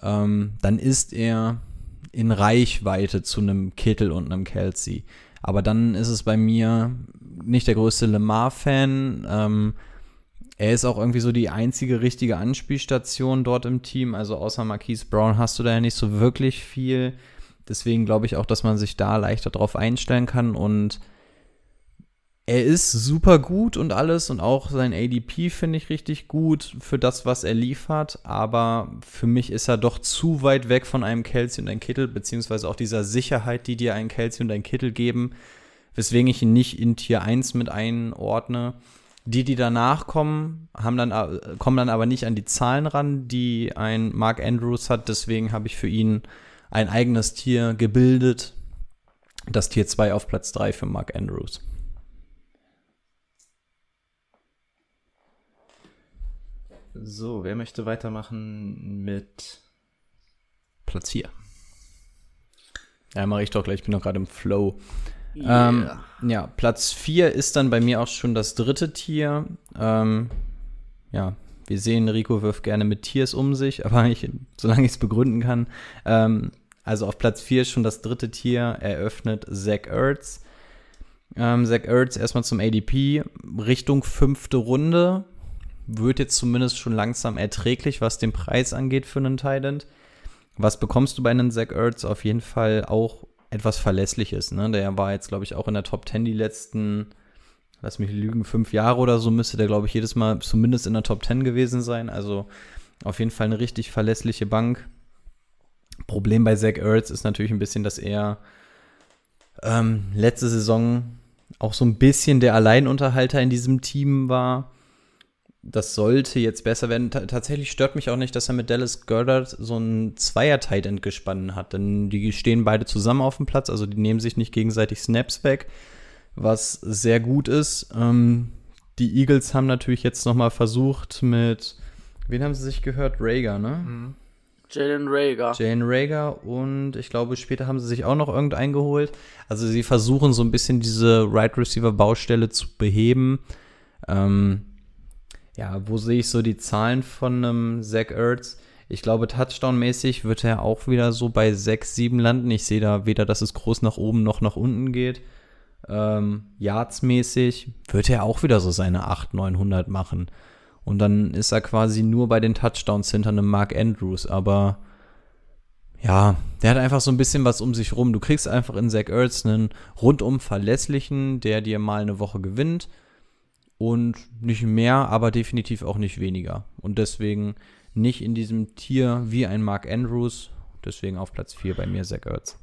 Ähm, dann ist er in Reichweite zu einem Kittel und einem Kelsey. Aber dann ist es bei mir nicht der größte Lamar-Fan. Ähm, er ist auch irgendwie so die einzige richtige Anspielstation dort im Team. Also außer Marquise Brown hast du da ja nicht so wirklich viel. Deswegen glaube ich auch, dass man sich da leichter drauf einstellen kann. Und er ist super gut und alles und auch sein ADP finde ich richtig gut für das, was er liefert, aber für mich ist er doch zu weit weg von einem Kelsey und einem Kittel, beziehungsweise auch dieser Sicherheit, die dir ein Kelsey und ein Kittel geben, weswegen ich ihn nicht in Tier 1 mit einordne. Die, die danach kommen, haben dann, kommen dann aber nicht an die Zahlen ran, die ein Mark Andrews hat, deswegen habe ich für ihn ein eigenes Tier gebildet. Das Tier 2 auf Platz 3 für Mark Andrews. So, wer möchte weitermachen mit Platz 4? Ja, mache ich doch gleich, ich bin doch gerade im Flow. Yeah. Ähm, ja, Platz 4 ist dann bei mir auch schon das dritte Tier. Ähm, ja, wir sehen, Rico wirft gerne mit Tiers um sich, aber ich, solange ich es begründen kann. Ähm, also auf Platz 4 ist schon das dritte Tier eröffnet Zach Ertz. Ähm, Zach Ertz erstmal zum ADP, Richtung fünfte Runde wird jetzt zumindest schon langsam erträglich, was den Preis angeht für einen Thailand. Was bekommst du bei einem Zach Ertz? Auf jeden Fall auch etwas Verlässliches. Ne? Der war jetzt, glaube ich, auch in der Top 10 die letzten, lass mich lügen, fünf Jahre oder so, müsste der, glaube ich, jedes Mal zumindest in der Top 10 gewesen sein. Also auf jeden Fall eine richtig verlässliche Bank. Problem bei Zach Ertz ist natürlich ein bisschen, dass er ähm, letzte Saison auch so ein bisschen der Alleinunterhalter in diesem Team war das sollte jetzt besser werden. T tatsächlich stört mich auch nicht, dass er mit Dallas Goddard so ein Zweier-Tight End gespannt hat, denn die stehen beide zusammen auf dem Platz, also die nehmen sich nicht gegenseitig Snaps weg, was sehr gut ist. Ähm, die Eagles haben natürlich jetzt noch mal versucht mit, wen haben sie sich gehört? Rager, ne? Mhm. Jalen Rager. Jalen Rager und ich glaube, später haben sie sich auch noch irgendeinen geholt. Also sie versuchen so ein bisschen diese Right Receiver Baustelle zu beheben. Ähm, ja, wo sehe ich so die Zahlen von einem Zach Ertz? Ich glaube, Touchdown-mäßig wird er auch wieder so bei 6, 7 landen. Ich sehe da weder, dass es groß nach oben noch nach unten geht. Ähm, Yards-mäßig wird er auch wieder so seine 8, 900 machen. Und dann ist er quasi nur bei den Touchdowns hinter einem Mark Andrews. Aber ja, der hat einfach so ein bisschen was um sich rum. Du kriegst einfach in Zach Ertz einen rundum verlässlichen, der dir mal eine Woche gewinnt. Und nicht mehr, aber definitiv auch nicht weniger. Und deswegen nicht in diesem Tier wie ein Mark Andrews. Deswegen auf Platz 4 bei mir Zach Ertz.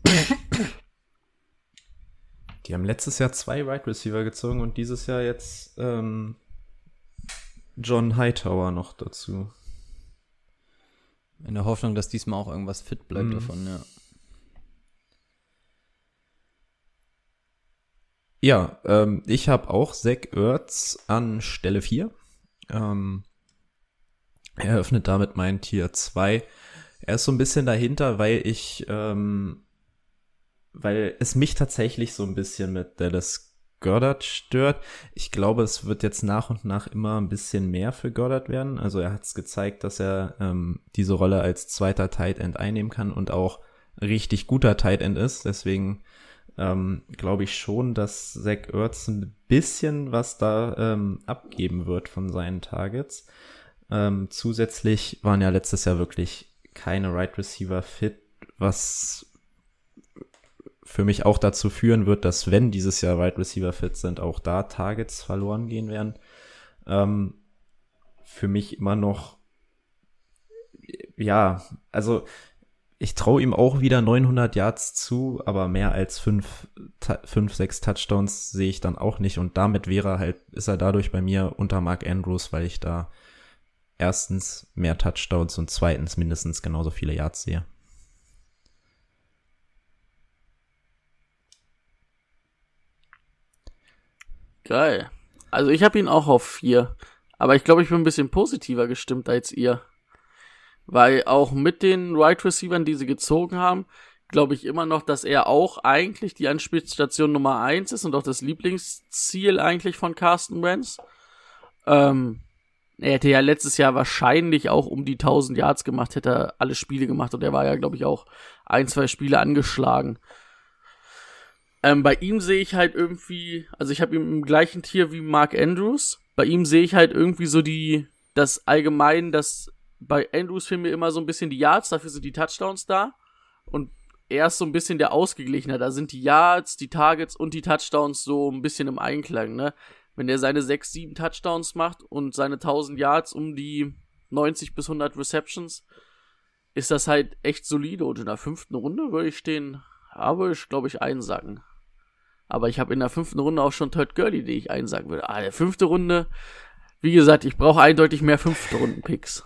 Die haben letztes Jahr zwei Wide right Receiver gezogen und dieses Jahr jetzt ähm, John Hightower noch dazu. In der Hoffnung, dass diesmal auch irgendwas fit bleibt mhm. davon, ja. Ja, ähm, ich habe auch Zach Ertz an Stelle 4. Ähm, er eröffnet damit mein Tier 2. Er ist so ein bisschen dahinter, weil ich, ähm, weil es mich tatsächlich so ein bisschen mit Dallas Goddard stört. Ich glaube, es wird jetzt nach und nach immer ein bisschen mehr für Goddard werden. Also er hat es gezeigt, dass er ähm, diese Rolle als zweiter Tight End einnehmen kann und auch richtig guter Tight End ist. Deswegen ähm, glaube ich schon, dass Zach Ertz ein bisschen was da ähm, abgeben wird von seinen Targets. Ähm, zusätzlich waren ja letztes Jahr wirklich keine Right Receiver fit, was für mich auch dazu führen wird, dass wenn dieses Jahr Wide Receiver fit sind, auch da Targets verloren gehen werden. Ähm, für mich immer noch, ja, also ich traue ihm auch wieder 900 Yards zu, aber mehr als 5, 5 6 Touchdowns sehe ich dann auch nicht und damit wäre er halt, ist er dadurch bei mir unter Mark Andrews, weil ich da erstens mehr Touchdowns und zweitens mindestens genauso viele Yards sehe. Geil. Also ich habe ihn auch auf vier. Aber ich glaube, ich bin ein bisschen positiver gestimmt als ihr. Weil auch mit den Right Receivern, die sie gezogen haben, glaube ich immer noch, dass er auch eigentlich die Anspielstation Nummer eins ist und auch das Lieblingsziel eigentlich von Carsten Wentz. Ähm, er hätte ja letztes Jahr wahrscheinlich auch um die 1000 Yards gemacht, hätte er alle Spiele gemacht und er war ja, glaube ich, auch ein, zwei Spiele angeschlagen. Ähm, bei ihm sehe ich halt irgendwie, also ich habe ihn im gleichen Tier wie Mark Andrews. Bei ihm sehe ich halt irgendwie so die, das allgemein, das bei Andrews fehlen mir immer so ein bisschen die Yards, dafür sind die Touchdowns da. Und er ist so ein bisschen der Ausgeglichener. Da sind die Yards, die Targets und die Touchdowns so ein bisschen im Einklang, ne? Wenn er seine 6, 7 Touchdowns macht und seine 1000 Yards um die 90 bis 100 Receptions, ist das halt echt solide. Und in der fünften Runde würde ich stehen, aber ich glaube ich einsacken. Aber ich habe in der fünften Runde auch schon Todd Gurley, die ich einsagen würde. Ah, der fünfte Runde, wie gesagt, ich brauche eindeutig mehr fünfte Runden-Picks.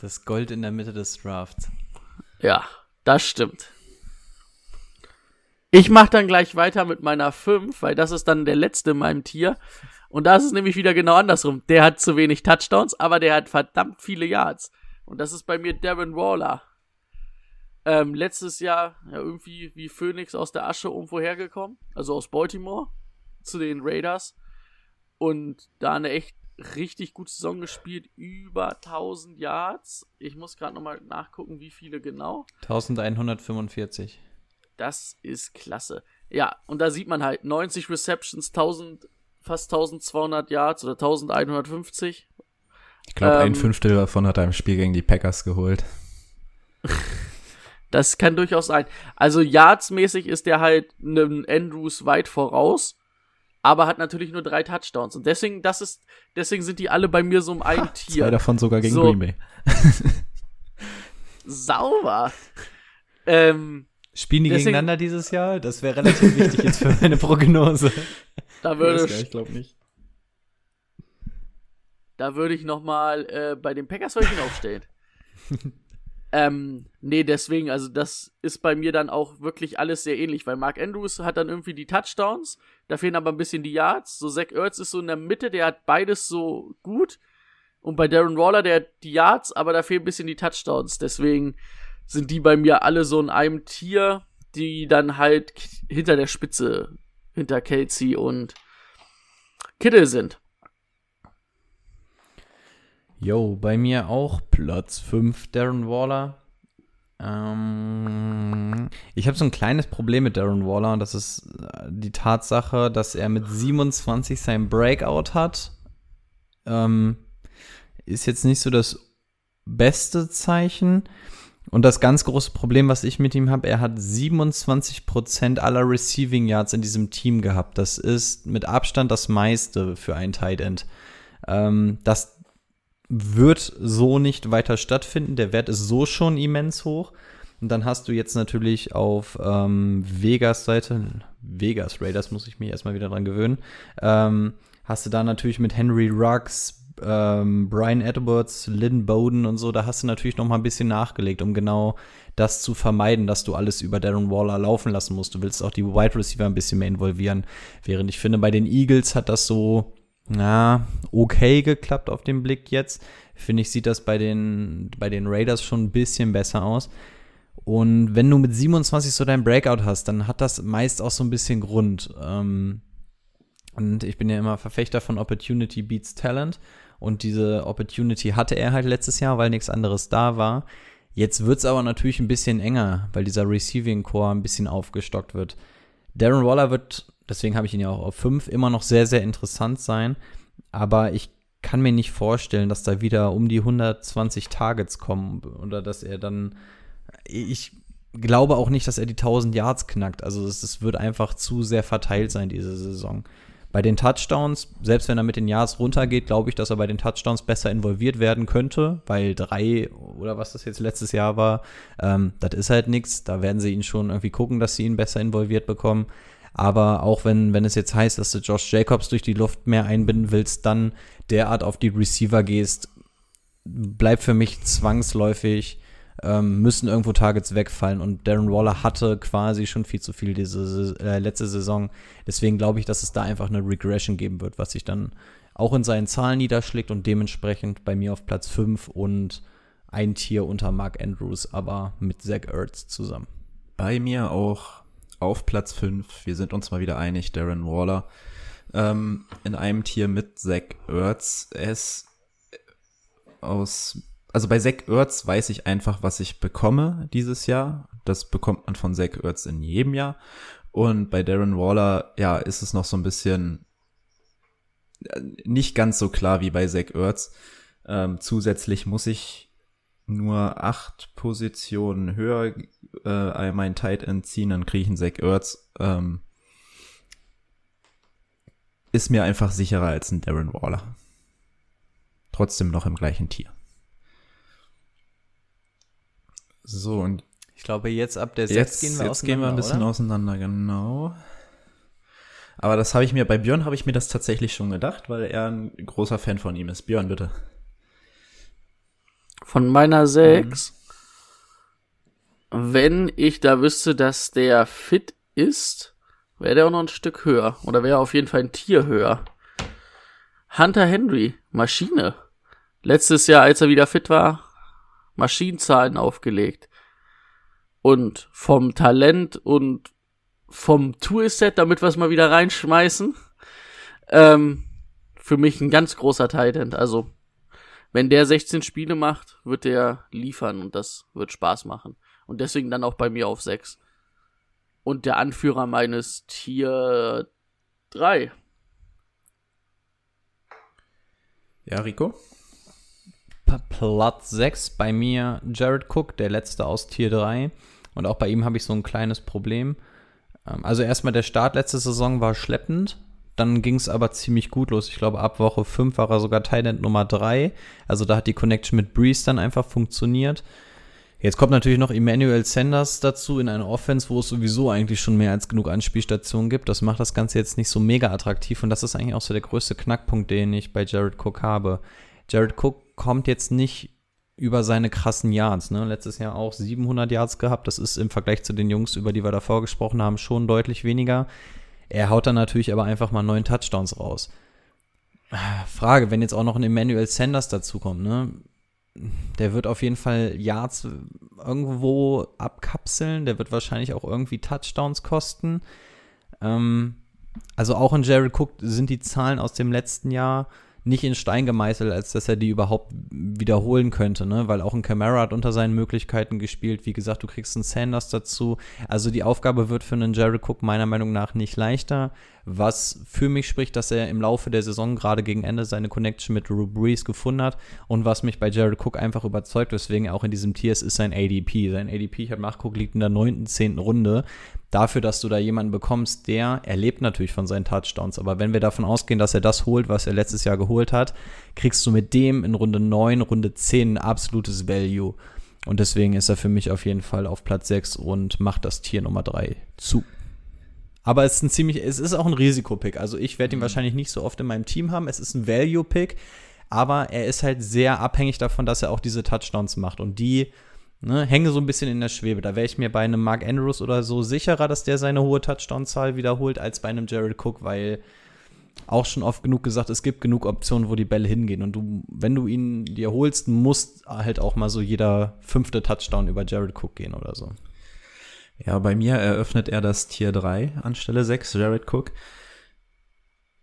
Das Gold in der Mitte des Drafts. Ja, das stimmt. Ich mache dann gleich weiter mit meiner 5, weil das ist dann der letzte in meinem Tier. Und da ist es nämlich wieder genau andersrum. Der hat zu wenig Touchdowns, aber der hat verdammt viele Yards. Und das ist bei mir Darren Waller. Ähm, letztes Jahr ja irgendwie wie Phoenix aus der Asche irgendwo hergekommen, also aus Baltimore zu den Raiders und da eine echt richtig gute Saison gespielt, über 1000 Yards. Ich muss gerade nochmal nachgucken, wie viele genau. 1145. Das ist klasse. Ja, und da sieht man halt 90 Receptions, 1000, fast 1200 Yards oder 1150. Ich glaube, ähm, ein Fünftel davon hat er im Spiel gegen die Packers geholt. Das kann durchaus sein. Also Yards-mäßig ist der halt einem Andrews weit voraus, aber hat natürlich nur drei Touchdowns. Und deswegen, das ist, deswegen sind die alle bei mir so im einen Tier. Zwei davon sogar gegen so. Green Bay. Sauber. Ähm, Spielen die deswegen, gegeneinander dieses Jahr? Das wäre relativ wichtig jetzt für meine Prognose. Da würde ich, ich glaube nicht. Da würde ich noch mal äh, bei den Packers würde ich ihn aufstellen. Ähm, nee, deswegen, also das ist bei mir dann auch wirklich alles sehr ähnlich, weil Mark Andrews hat dann irgendwie die Touchdowns, da fehlen aber ein bisschen die Yards. So Zach Ertz ist so in der Mitte, der hat beides so gut. Und bei Darren Waller, der hat die Yards, aber da fehlen ein bisschen die Touchdowns. Deswegen sind die bei mir alle so in einem Tier, die dann halt hinter der Spitze, hinter Kelsey und Kittle sind. Yo, bei mir auch Platz 5 Darren Waller. Ähm, ich habe so ein kleines Problem mit Darren Waller und das ist äh, die Tatsache, dass er mit 27 sein Breakout hat. Ähm, ist jetzt nicht so das beste Zeichen. Und das ganz große Problem, was ich mit ihm habe, er hat 27% aller Receiving Yards in diesem Team gehabt. Das ist mit Abstand das meiste für einen Tight End. Ähm, das wird so nicht weiter stattfinden. Der Wert ist so schon immens hoch. Und dann hast du jetzt natürlich auf ähm, Vegas Seite, Vegas Raiders muss ich mich erstmal wieder dran gewöhnen, ähm, hast du da natürlich mit Henry Ruggs, ähm, Brian Edwards, Lynn Bowden und so, da hast du natürlich noch mal ein bisschen nachgelegt, um genau das zu vermeiden, dass du alles über Darren Waller laufen lassen musst. Du willst auch die Wide Receiver ein bisschen mehr involvieren. Während ich finde, bei den Eagles hat das so na, okay geklappt auf den Blick jetzt. Finde ich, sieht das bei den, bei den Raiders schon ein bisschen besser aus. Und wenn du mit 27 so dein Breakout hast, dann hat das meist auch so ein bisschen Grund. Ähm, und ich bin ja immer Verfechter von Opportunity Beats Talent. Und diese Opportunity hatte er halt letztes Jahr, weil nichts anderes da war. Jetzt wird es aber natürlich ein bisschen enger, weil dieser Receiving Core ein bisschen aufgestockt wird. Darren Waller wird deswegen habe ich ihn ja auch auf 5, immer noch sehr, sehr interessant sein. Aber ich kann mir nicht vorstellen, dass da wieder um die 120 Targets kommen oder dass er dann. Ich glaube auch nicht, dass er die 1000 Yards knackt. Also es wird einfach zu sehr verteilt sein diese Saison. Bei den Touchdowns, selbst wenn er mit den Yards runtergeht, glaube ich, dass er bei den Touchdowns besser involviert werden könnte, weil drei oder was das jetzt letztes Jahr war, ähm, das ist halt nichts. Da werden sie ihn schon irgendwie gucken, dass sie ihn besser involviert bekommen. Aber auch wenn, wenn es jetzt heißt, dass du Josh Jacobs durch die Luft mehr einbinden willst, dann derart auf die Receiver gehst, bleibt für mich zwangsläufig, ähm, müssen irgendwo Targets wegfallen. Und Darren Waller hatte quasi schon viel zu viel diese äh, letzte Saison. Deswegen glaube ich, dass es da einfach eine Regression geben wird, was sich dann auch in seinen Zahlen niederschlägt und dementsprechend bei mir auf Platz 5 und ein Tier unter Mark Andrews, aber mit Zach Ertz zusammen. Bei mir auch auf Platz 5. Wir sind uns mal wieder einig, Darren Waller. Ähm, in einem Tier mit Zach Ertz. Er ist aus, also bei Zach Ertz weiß ich einfach, was ich bekomme dieses Jahr. Das bekommt man von Zach Ertz in jedem Jahr. Und bei Darren Waller, ja, ist es noch so ein bisschen äh, nicht ganz so klar wie bei Zach Ertz. Ähm, zusätzlich muss ich nur acht Positionen höher äh, mein Tight End ziehen, dann kriege ich einen Zach Ertz. Ähm, ist mir einfach sicherer als ein Darren Waller. Trotzdem noch im gleichen Tier. So, und ich glaube, jetzt ab der 6 jetzt, gehen wir jetzt gehen wir ein bisschen oder? auseinander, genau. Aber das habe ich mir, bei Björn habe ich mir das tatsächlich schon gedacht, weil er ein großer Fan von ihm ist. Björn, bitte. Von meiner 6 wenn ich da wüsste, dass der fit ist, wäre der auch noch ein Stück höher. Oder wäre auf jeden Fall ein Tier höher. Hunter Henry, Maschine. Letztes Jahr, als er wieder fit war, Maschinenzahlen aufgelegt. Und vom Talent und vom Toolset, damit wir es mal wieder reinschmeißen, ähm, für mich ein ganz großer Titan. Also, wenn der 16 Spiele macht, wird der liefern und das wird Spaß machen. Und deswegen dann auch bei mir auf 6. Und der Anführer meines Tier 3. Ja, Rico? Platz 6 bei mir Jared Cook, der letzte aus Tier 3. Und auch bei ihm habe ich so ein kleines Problem. Ähm, also erstmal der Start letzte Saison war schleppend. Dann ging es aber ziemlich gut los. Ich glaube, ab Woche 5 war er sogar Thailand Nummer 3. Also da hat die Connection mit Breeze dann einfach funktioniert. Jetzt kommt natürlich noch Emmanuel Sanders dazu in einer Offense, wo es sowieso eigentlich schon mehr als genug Anspielstationen gibt. Das macht das Ganze jetzt nicht so mega attraktiv und das ist eigentlich auch so der größte Knackpunkt, den ich bei Jared Cook habe. Jared Cook kommt jetzt nicht über seine krassen Yards. Ne? Letztes Jahr auch 700 Yards gehabt. Das ist im Vergleich zu den Jungs, über die wir davor gesprochen haben, schon deutlich weniger. Er haut dann natürlich aber einfach mal neun Touchdowns raus. Frage, wenn jetzt auch noch ein Emmanuel Sanders dazukommt, ne? Der wird auf jeden Fall Yards irgendwo abkapseln. Der wird wahrscheinlich auch irgendwie Touchdowns kosten. Ähm, also auch in Jared Cook sind die Zahlen aus dem letzten Jahr nicht in Stein gemeißelt, als dass er die überhaupt wiederholen könnte, ne? Weil auch ein Camara hat unter seinen Möglichkeiten gespielt. Wie gesagt, du kriegst einen Sanders dazu. Also die Aufgabe wird für einen Jared Cook meiner Meinung nach nicht leichter. Was für mich spricht, dass er im Laufe der Saison gerade gegen Ende seine Connection mit Drew Brees gefunden hat und was mich bei Jared Cook einfach überzeugt, weswegen auch in diesem Tier ist, ist sein ADP. Sein ADP, ich habe nachgeguckt, liegt in der 9., 10. Runde dafür, dass du da jemanden bekommst, der, er lebt natürlich von seinen Touchdowns, aber wenn wir davon ausgehen, dass er das holt, was er letztes Jahr geholt hat, kriegst du mit dem in Runde 9, Runde 10 ein absolutes Value. Und deswegen ist er für mich auf jeden Fall auf Platz 6 und macht das Tier Nummer 3 zu. Aber es ist ein ziemlich, es ist auch ein Risikopick. Also ich werde ihn mhm. wahrscheinlich nicht so oft in meinem Team haben. Es ist ein Value-Pick, aber er ist halt sehr abhängig davon, dass er auch diese Touchdowns macht. Und die Ne, hänge so ein bisschen in der Schwebe. Da wäre ich mir bei einem Mark Andrews oder so sicherer, dass der seine hohe Touchdown-Zahl wiederholt, als bei einem Jared Cook, weil auch schon oft genug gesagt, es gibt genug Optionen, wo die Bälle hingehen. Und du, wenn du ihn dir holst, muss halt auch mal so jeder fünfte Touchdown über Jared Cook gehen oder so. Ja, bei mir eröffnet er das Tier 3 anstelle 6, Jared Cook.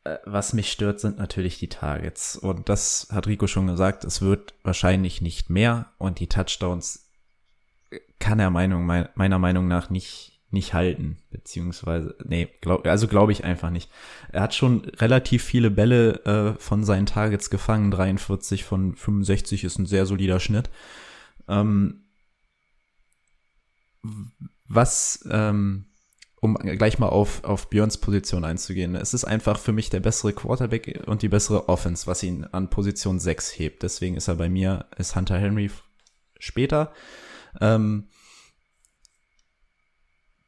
Äh, was mich stört, sind natürlich die Targets. Und das hat Rico schon gesagt, es wird wahrscheinlich nicht mehr. Und die Touchdowns kann er Meinung, meiner Meinung nach nicht, nicht halten, beziehungsweise, nee, glaub, also glaube ich einfach nicht. Er hat schon relativ viele Bälle äh, von seinen Targets gefangen, 43 von 65 ist ein sehr solider Schnitt. Ähm, was, ähm, um gleich mal auf, auf Björns Position einzugehen, es ist einfach für mich der bessere Quarterback und die bessere Offense, was ihn an Position 6 hebt. Deswegen ist er bei mir, ist Hunter Henry später. Ähm,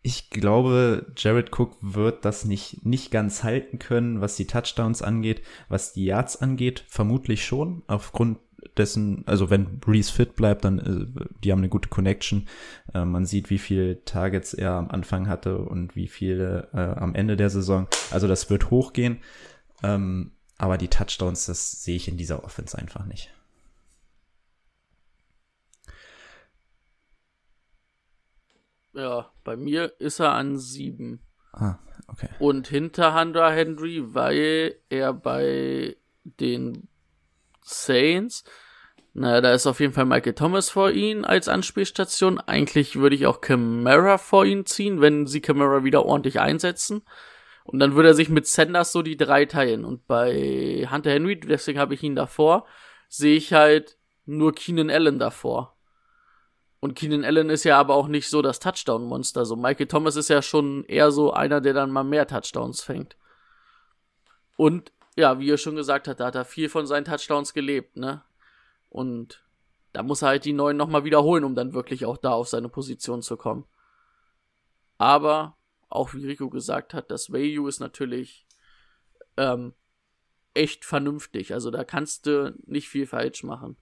ich glaube, Jared Cook wird das nicht, nicht ganz halten können, was die Touchdowns angeht, was die Yards angeht, vermutlich schon, aufgrund dessen, also wenn Breeze fit bleibt, dann, äh, die haben eine gute Connection. Äh, man sieht, wie viele Targets er am Anfang hatte und wie viele äh, am Ende der Saison. Also das wird hochgehen. Ähm, aber die Touchdowns, das sehe ich in dieser Offense einfach nicht. Ja, bei mir ist er an sieben. Ah, okay. Und hinter Hunter Henry, weil er bei den Saints, naja, da ist auf jeden Fall Michael Thomas vor ihm als Anspielstation. Eigentlich würde ich auch Camara vor ihn ziehen, wenn sie Camara wieder ordentlich einsetzen. Und dann würde er sich mit Sanders so die drei teilen. Und bei Hunter Henry, deswegen habe ich ihn davor, sehe ich halt nur Keenan Allen davor. Und Keenan Allen ist ja aber auch nicht so das Touchdown-Monster. So Michael Thomas ist ja schon eher so einer, der dann mal mehr Touchdowns fängt. Und ja, wie er schon gesagt hat, da hat er viel von seinen Touchdowns gelebt, ne? Und da muss er halt die neuen nochmal wiederholen, um dann wirklich auch da auf seine Position zu kommen. Aber, auch wie Rico gesagt hat, das Value ist natürlich ähm, echt vernünftig. Also da kannst du nicht viel falsch machen.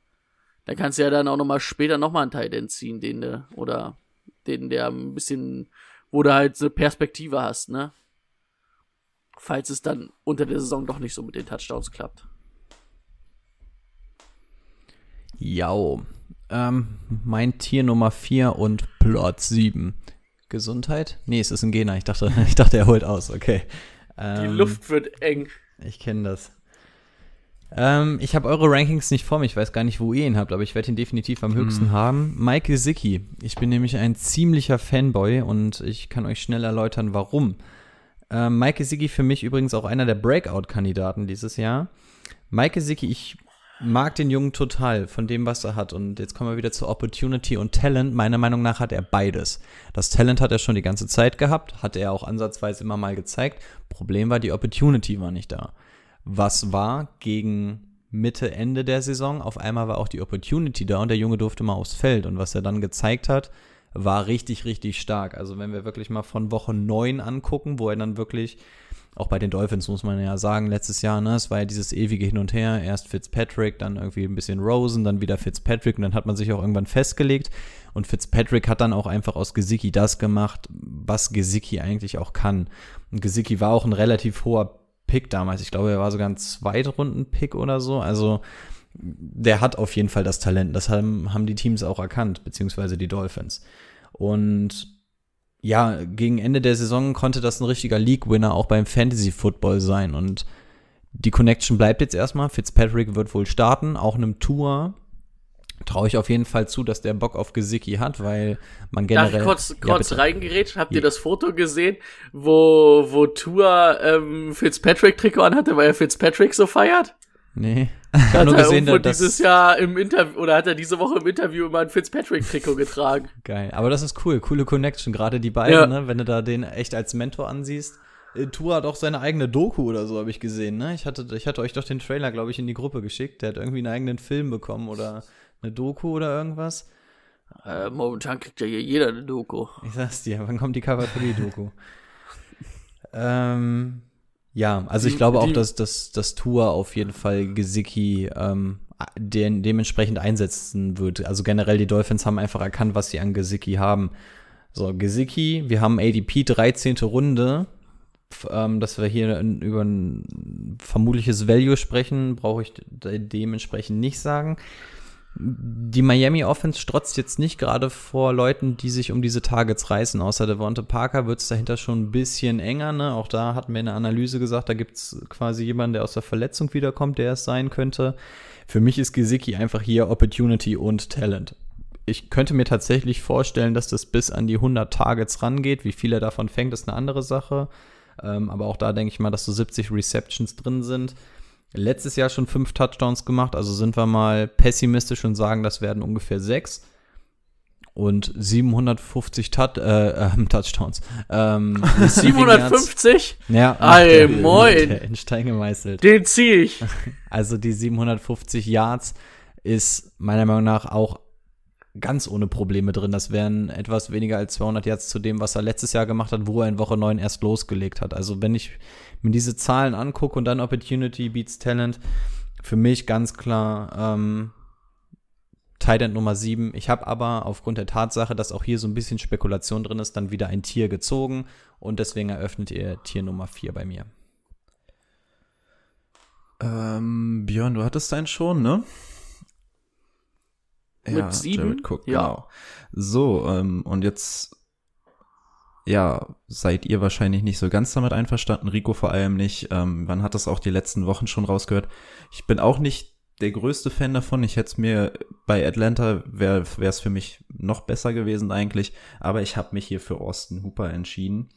Dann kannst du ja dann auch nochmal später nochmal einen Teil entziehen, den du, oder den, der ein bisschen, wo du halt so Perspektive hast, ne? Falls es dann unter der Saison doch nicht so mit den Touchdowns klappt. Ja, ähm, mein Tier Nummer 4 und Platz 7. Gesundheit? Nee, es ist ein Gegner. Ich dachte, ich dachte, er holt aus. Okay. Ähm, Die Luft wird eng. Ich kenne das. Ähm, ich habe eure Rankings nicht vor mir. Ich weiß gar nicht, wo ihr ihn habt, aber ich werde ihn definitiv am höchsten hm. haben. Michael Sicki. Ich bin nämlich ein ziemlicher Fanboy und ich kann euch schnell erläutern, warum. Ähm, Michael Sicki für mich übrigens auch einer der Breakout-Kandidaten dieses Jahr. Michael Sicki, ich mag den Jungen total von dem, was er hat. Und jetzt kommen wir wieder zu Opportunity und Talent. Meiner Meinung nach hat er beides. Das Talent hat er schon die ganze Zeit gehabt, hat er auch ansatzweise immer mal gezeigt. Problem war, die Opportunity war nicht da was war gegen Mitte, Ende der Saison. Auf einmal war auch die Opportunity da und der Junge durfte mal aufs Feld. Und was er dann gezeigt hat, war richtig, richtig stark. Also wenn wir wirklich mal von Woche 9 angucken, wo er dann wirklich Auch bei den Dolphins muss man ja sagen, letztes Jahr, ne, es war ja dieses ewige Hin und Her, erst Fitzpatrick, dann irgendwie ein bisschen Rosen, dann wieder Fitzpatrick und dann hat man sich auch irgendwann festgelegt. Und Fitzpatrick hat dann auch einfach aus Gesicki das gemacht, was Gesicki eigentlich auch kann. Und Gesicki war auch ein relativ hoher Pick damals. Ich glaube, er war sogar ein Zweitrunden-Pick oder so. Also der hat auf jeden Fall das Talent. Das haben, haben die Teams auch erkannt, beziehungsweise die Dolphins. Und ja, gegen Ende der Saison konnte das ein richtiger League-Winner auch beim Fantasy-Football sein. Und die Connection bleibt jetzt erstmal. Fitzpatrick wird wohl starten, auch einem Tour. Traue ich auf jeden Fall zu, dass der Bock auf Gesicki hat, weil man generell. Darf ich kurz, kurz ja, reingerätscht? Habt ihr das Foto gesehen, wo, wo Tour ähm, Fitzpatrick-Trikot anhatte, weil er Fitzpatrick so feiert? Nee. Ich habe nur gesehen, dass dieses Jahr im Interview oder hat er diese Woche im Interview immer ein Fitzpatrick-Trikot getragen. Geil. Aber das ist cool, coole Connection, gerade die beiden, ja. ne? Wenn du da den echt als Mentor ansiehst. Äh, Tour hat auch seine eigene Doku oder so, habe ich gesehen, ne? Ich hatte, ich hatte euch doch den Trailer, glaube ich, in die Gruppe geschickt. Der hat irgendwie einen eigenen Film bekommen oder eine Doku oder irgendwas. Äh, momentan kriegt ja hier jeder eine Doku. Ich sag's dir, wann kommt die Cover 3 Doku? ähm, ja, also ich glaube auch, dass das dass Tour auf jeden Fall Gesicki ähm, den, dementsprechend einsetzen wird. Also generell die Dolphins haben einfach erkannt, was sie an Gesicki haben. So, Gesicki, wir haben ADP 13. Runde. Ähm, dass wir hier über ein vermutliches Value sprechen, brauche ich dementsprechend nicht sagen die Miami Offense strotzt jetzt nicht gerade vor Leuten, die sich um diese Targets reißen. Außer Devonta Parker wird es dahinter schon ein bisschen enger. Ne? Auch da hatten wir in der Analyse gesagt, da gibt es quasi jemanden, der aus der Verletzung wiederkommt, der es sein könnte. Für mich ist Gesicki einfach hier Opportunity und Talent. Ich könnte mir tatsächlich vorstellen, dass das bis an die 100 Targets rangeht. Wie viel er davon fängt, ist eine andere Sache. Ähm, aber auch da denke ich mal, dass so 70 Receptions drin sind letztes Jahr schon fünf Touchdowns gemacht, also sind wir mal pessimistisch und sagen, das werden ungefähr sechs. Und 750 Tat, äh, äh, Touchdowns. Ähm, 750? ja. Ey, moin. Der in Stein gemeißelt. Den ziehe ich. Also die 750 Yards ist meiner Meinung nach auch ganz ohne Probleme drin. Das wären etwas weniger als 200 Yards zu dem, was er letztes Jahr gemacht hat, wo er in Woche 9 erst losgelegt hat. Also wenn ich mir diese Zahlen angucke und dann Opportunity beats Talent, für mich ganz klar ähm, Tight End Nummer 7. Ich habe aber aufgrund der Tatsache, dass auch hier so ein bisschen Spekulation drin ist, dann wieder ein Tier gezogen und deswegen eröffnet ihr Tier Nummer 4 bei mir. Ähm, Björn, du hattest deinen schon, ne? Mit ja, sieben? Jared Cook, ja. genau. So, ähm, und jetzt, ja, seid ihr wahrscheinlich nicht so ganz damit einverstanden, Rico vor allem nicht. Ähm, man hat das auch die letzten Wochen schon rausgehört. Ich bin auch nicht der größte Fan davon. Ich hätte es mir bei Atlanta wäre es für mich noch besser gewesen eigentlich, aber ich habe mich hier für Austin Hooper entschieden.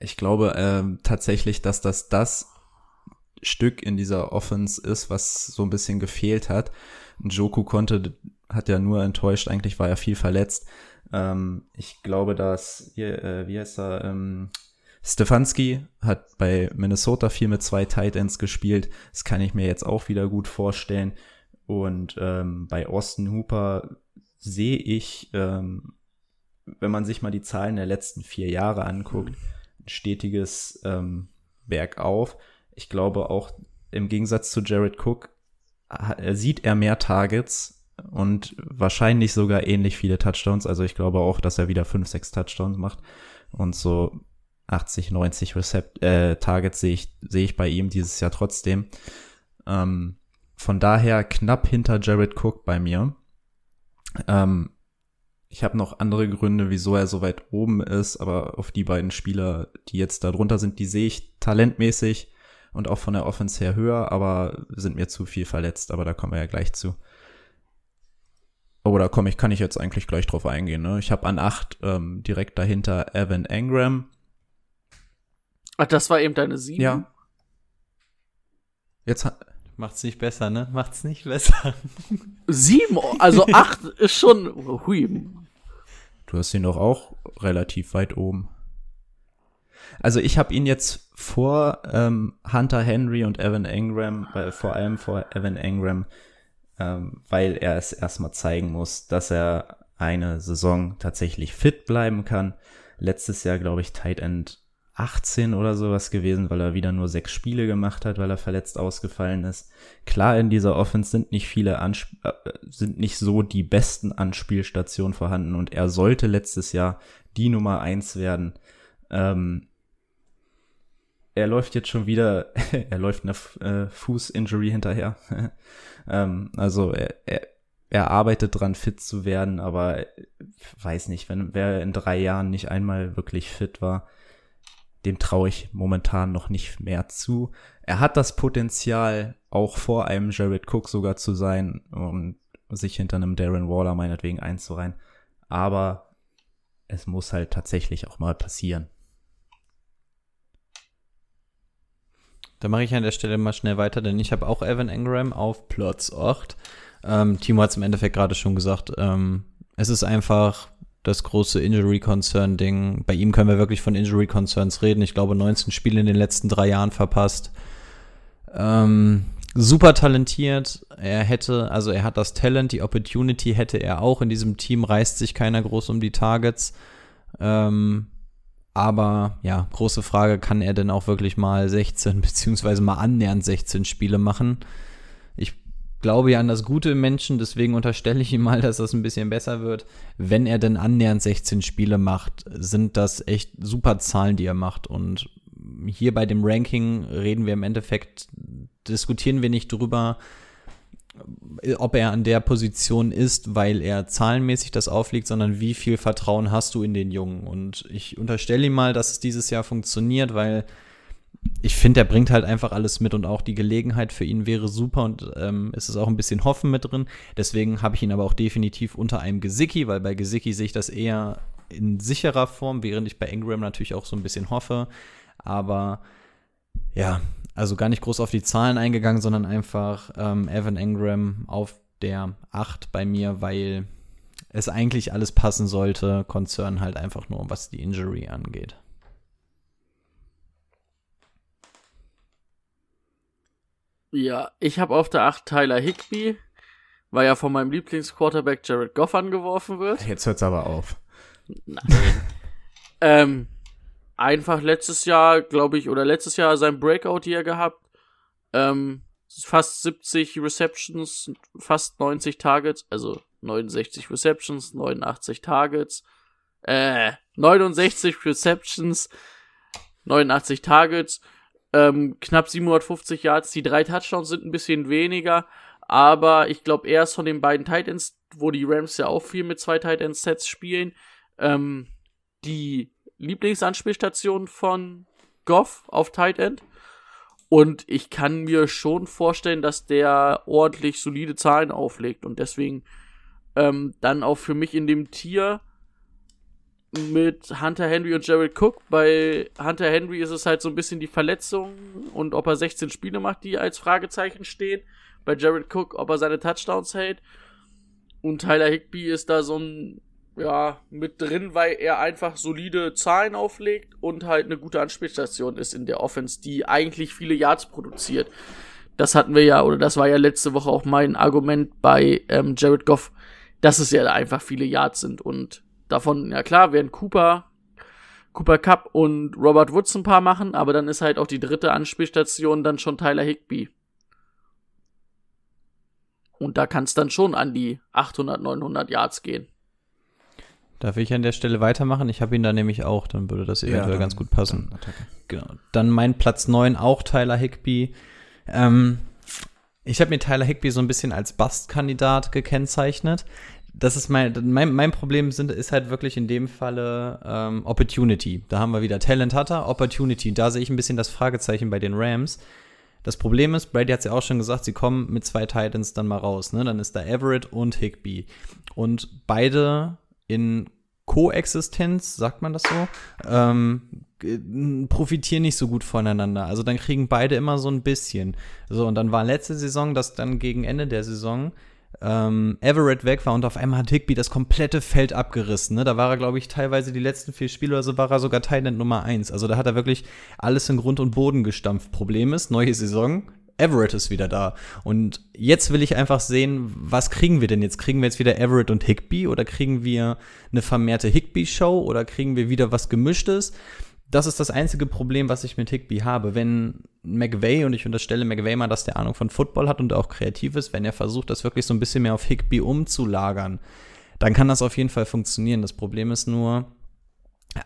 Ich glaube ähm, tatsächlich, dass das das Stück in dieser Offense ist, was so ein bisschen gefehlt hat. Joku konnte hat ja nur enttäuscht, eigentlich war er viel verletzt. Ähm, ich glaube, dass, hier, äh, wie heißt er, ähm, Stefanski hat bei Minnesota viel mit zwei Tight Ends gespielt. Das kann ich mir jetzt auch wieder gut vorstellen. Und ähm, bei Austin Hooper sehe ich, ähm, wenn man sich mal die Zahlen der letzten vier Jahre anguckt, ein stetiges ähm, Bergauf. Ich glaube auch im Gegensatz zu Jared Cook sieht er mehr Targets und wahrscheinlich sogar ähnlich viele Touchdowns. Also ich glaube auch, dass er wieder 5, 6 Touchdowns macht und so 80, 90 Recept äh, Targets sehe ich, sehe ich bei ihm dieses Jahr trotzdem. Ähm, von daher knapp hinter Jared Cook bei mir. Ähm, ich habe noch andere Gründe, wieso er so weit oben ist, aber auf die beiden Spieler, die jetzt da drunter sind, die sehe ich talentmäßig und auch von der Offense her höher, aber sind mir zu viel verletzt, aber da kommen wir ja gleich zu. Oh, da komme ich, kann ich jetzt eigentlich gleich drauf eingehen. Ne? Ich habe an acht ähm, direkt dahinter Evan Engram. Ach, das war eben deine sieben? Ja. Jetzt Macht's nicht besser, ne? Macht's nicht besser. Sieben, also acht ist schon. Hui. Du hast ihn doch auch relativ weit oben. Also ich habe ihn jetzt vor ähm, Hunter Henry und Evan Engram, äh, vor allem vor Evan Engram, ähm, weil er es erstmal zeigen muss, dass er eine Saison tatsächlich fit bleiben kann. Letztes Jahr, glaube ich, Tight End 18 oder sowas gewesen, weil er wieder nur sechs Spiele gemacht hat, weil er verletzt ausgefallen ist. Klar, in dieser Offense sind nicht viele Ansp äh, sind nicht so die besten Anspielstationen vorhanden und er sollte letztes Jahr die Nummer eins werden. Ähm, er läuft jetzt schon wieder, er läuft eine äh, Fußinjury hinterher. ähm, also er, er, er arbeitet dran, fit zu werden, aber weiß nicht, wenn wer in drei Jahren nicht einmal wirklich fit war, dem traue ich momentan noch nicht mehr zu. Er hat das Potenzial, auch vor einem Jared Cook sogar zu sein und sich hinter einem Darren Waller meinetwegen einzureihen. Aber es muss halt tatsächlich auch mal passieren. Da mache ich an der Stelle mal schnell weiter, denn ich habe auch Evan Engram auf Platz 8. Ähm, Timo hat es im Endeffekt gerade schon gesagt. Ähm, es ist einfach das große Injury Concern Ding. Bei ihm können wir wirklich von Injury Concerns reden. Ich glaube, 19 Spiele in den letzten drei Jahren verpasst. Ähm, super talentiert. Er hätte, also er hat das Talent, die Opportunity hätte er auch. In diesem Team reißt sich keiner groß um die Targets. Ähm, aber ja, große Frage, kann er denn auch wirklich mal 16 beziehungsweise mal annähernd 16 Spiele machen? Ich glaube ja an das Gute Menschen, deswegen unterstelle ich ihm mal, dass das ein bisschen besser wird. Wenn er denn annähernd 16 Spiele macht, sind das echt super Zahlen, die er macht. Und hier bei dem Ranking reden wir im Endeffekt, diskutieren wir nicht drüber, ob er an der Position ist, weil er zahlenmäßig das aufliegt, sondern wie viel Vertrauen hast du in den Jungen. Und ich unterstelle ihm mal, dass es dieses Jahr funktioniert, weil ich finde, er bringt halt einfach alles mit und auch die Gelegenheit für ihn wäre super und ähm, es ist auch ein bisschen Hoffen mit drin. Deswegen habe ich ihn aber auch definitiv unter einem Gesicki, weil bei Gesicki sehe ich das eher in sicherer Form, während ich bei Ingram natürlich auch so ein bisschen hoffe. Aber ja, also gar nicht groß auf die Zahlen eingegangen, sondern einfach ähm, Evan Engram auf der 8 bei mir, weil es eigentlich alles passen sollte. Konzern halt einfach nur, was die Injury angeht. Ja, ich habe auf der 8 Tyler Higby, weil ja von meinem Lieblingsquarterback Jared Goff angeworfen wird. Jetzt hört's aber auf. Nein. ähm, einfach letztes Jahr, glaube ich, oder letztes Jahr sein Breakout hier gehabt. Ähm, fast 70 Receptions, fast 90 Targets, also 69 Receptions, 89 Targets, äh, 69 Receptions, 89 Targets, ähm, knapp 750 Yards. Die drei Touchdowns sind ein bisschen weniger, aber ich glaube, er ist von den beiden Titans, wo die Rams ja auch viel mit zwei Titans Sets spielen, ähm, die Lieblingsanspielstation von Goff auf Tight End. Und ich kann mir schon vorstellen, dass der ordentlich solide Zahlen auflegt und deswegen ähm, dann auch für mich in dem Tier mit Hunter Henry und Jared Cook. Bei Hunter Henry ist es halt so ein bisschen die Verletzung und ob er 16 Spiele macht, die als Fragezeichen stehen. Bei Jared Cook, ob er seine Touchdowns hält. Und Tyler Higby ist da so ein ja, mit drin, weil er einfach solide Zahlen auflegt und halt eine gute Anspielstation ist in der Offense, die eigentlich viele Yards produziert. Das hatten wir ja, oder das war ja letzte Woche auch mein Argument bei ähm, Jared Goff, dass es ja einfach viele Yards sind und davon, ja klar, werden Cooper, Cooper Cup und Robert Woods ein paar machen, aber dann ist halt auch die dritte Anspielstation dann schon Tyler Higby. Und da kann es dann schon an die 800, 900 Yards gehen. Darf ich an der Stelle weitermachen? Ich habe ihn da nämlich auch, dann würde das eventuell ja, dann, ganz gut passen. Dann, genau. Dann mein Platz 9 auch Tyler Higby. Ähm, ich habe mir Tyler Higby so ein bisschen als Bust-Kandidat gekennzeichnet. Das ist mein, mein, mein Problem sind, ist halt wirklich in dem Falle ähm, Opportunity. Da haben wir wieder Talent hat er, Opportunity. Da sehe ich ein bisschen das Fragezeichen bei den Rams. Das Problem ist, Brady hat es ja auch schon gesagt, sie kommen mit zwei Titans dann mal raus. Ne? Dann ist da Everett und Higby. Und beide in Koexistenz, sagt man das so, ähm, profitieren nicht so gut voneinander. Also dann kriegen beide immer so ein bisschen. So, und dann war letzte Saison, dass dann gegen Ende der Saison ähm, Everett weg war und auf einmal hat Higby das komplette Feld abgerissen. Ne? Da war er, glaube ich, teilweise die letzten vier Spiele oder so war er sogar Thailand Nummer eins. Also da hat er wirklich alles in Grund und Boden gestampft. Problem ist, neue Saison, Everett ist wieder da. Und jetzt will ich einfach sehen, was kriegen wir denn jetzt? Kriegen wir jetzt wieder Everett und Higby oder kriegen wir eine vermehrte Higby-Show oder kriegen wir wieder was Gemischtes? das ist das einzige Problem, was ich mit Higby habe. Wenn McVay, und ich unterstelle McVay mal, dass der Ahnung von Football hat und auch kreativ ist, wenn er versucht, das wirklich so ein bisschen mehr auf Higby umzulagern, dann kann das auf jeden Fall funktionieren. Das Problem ist nur,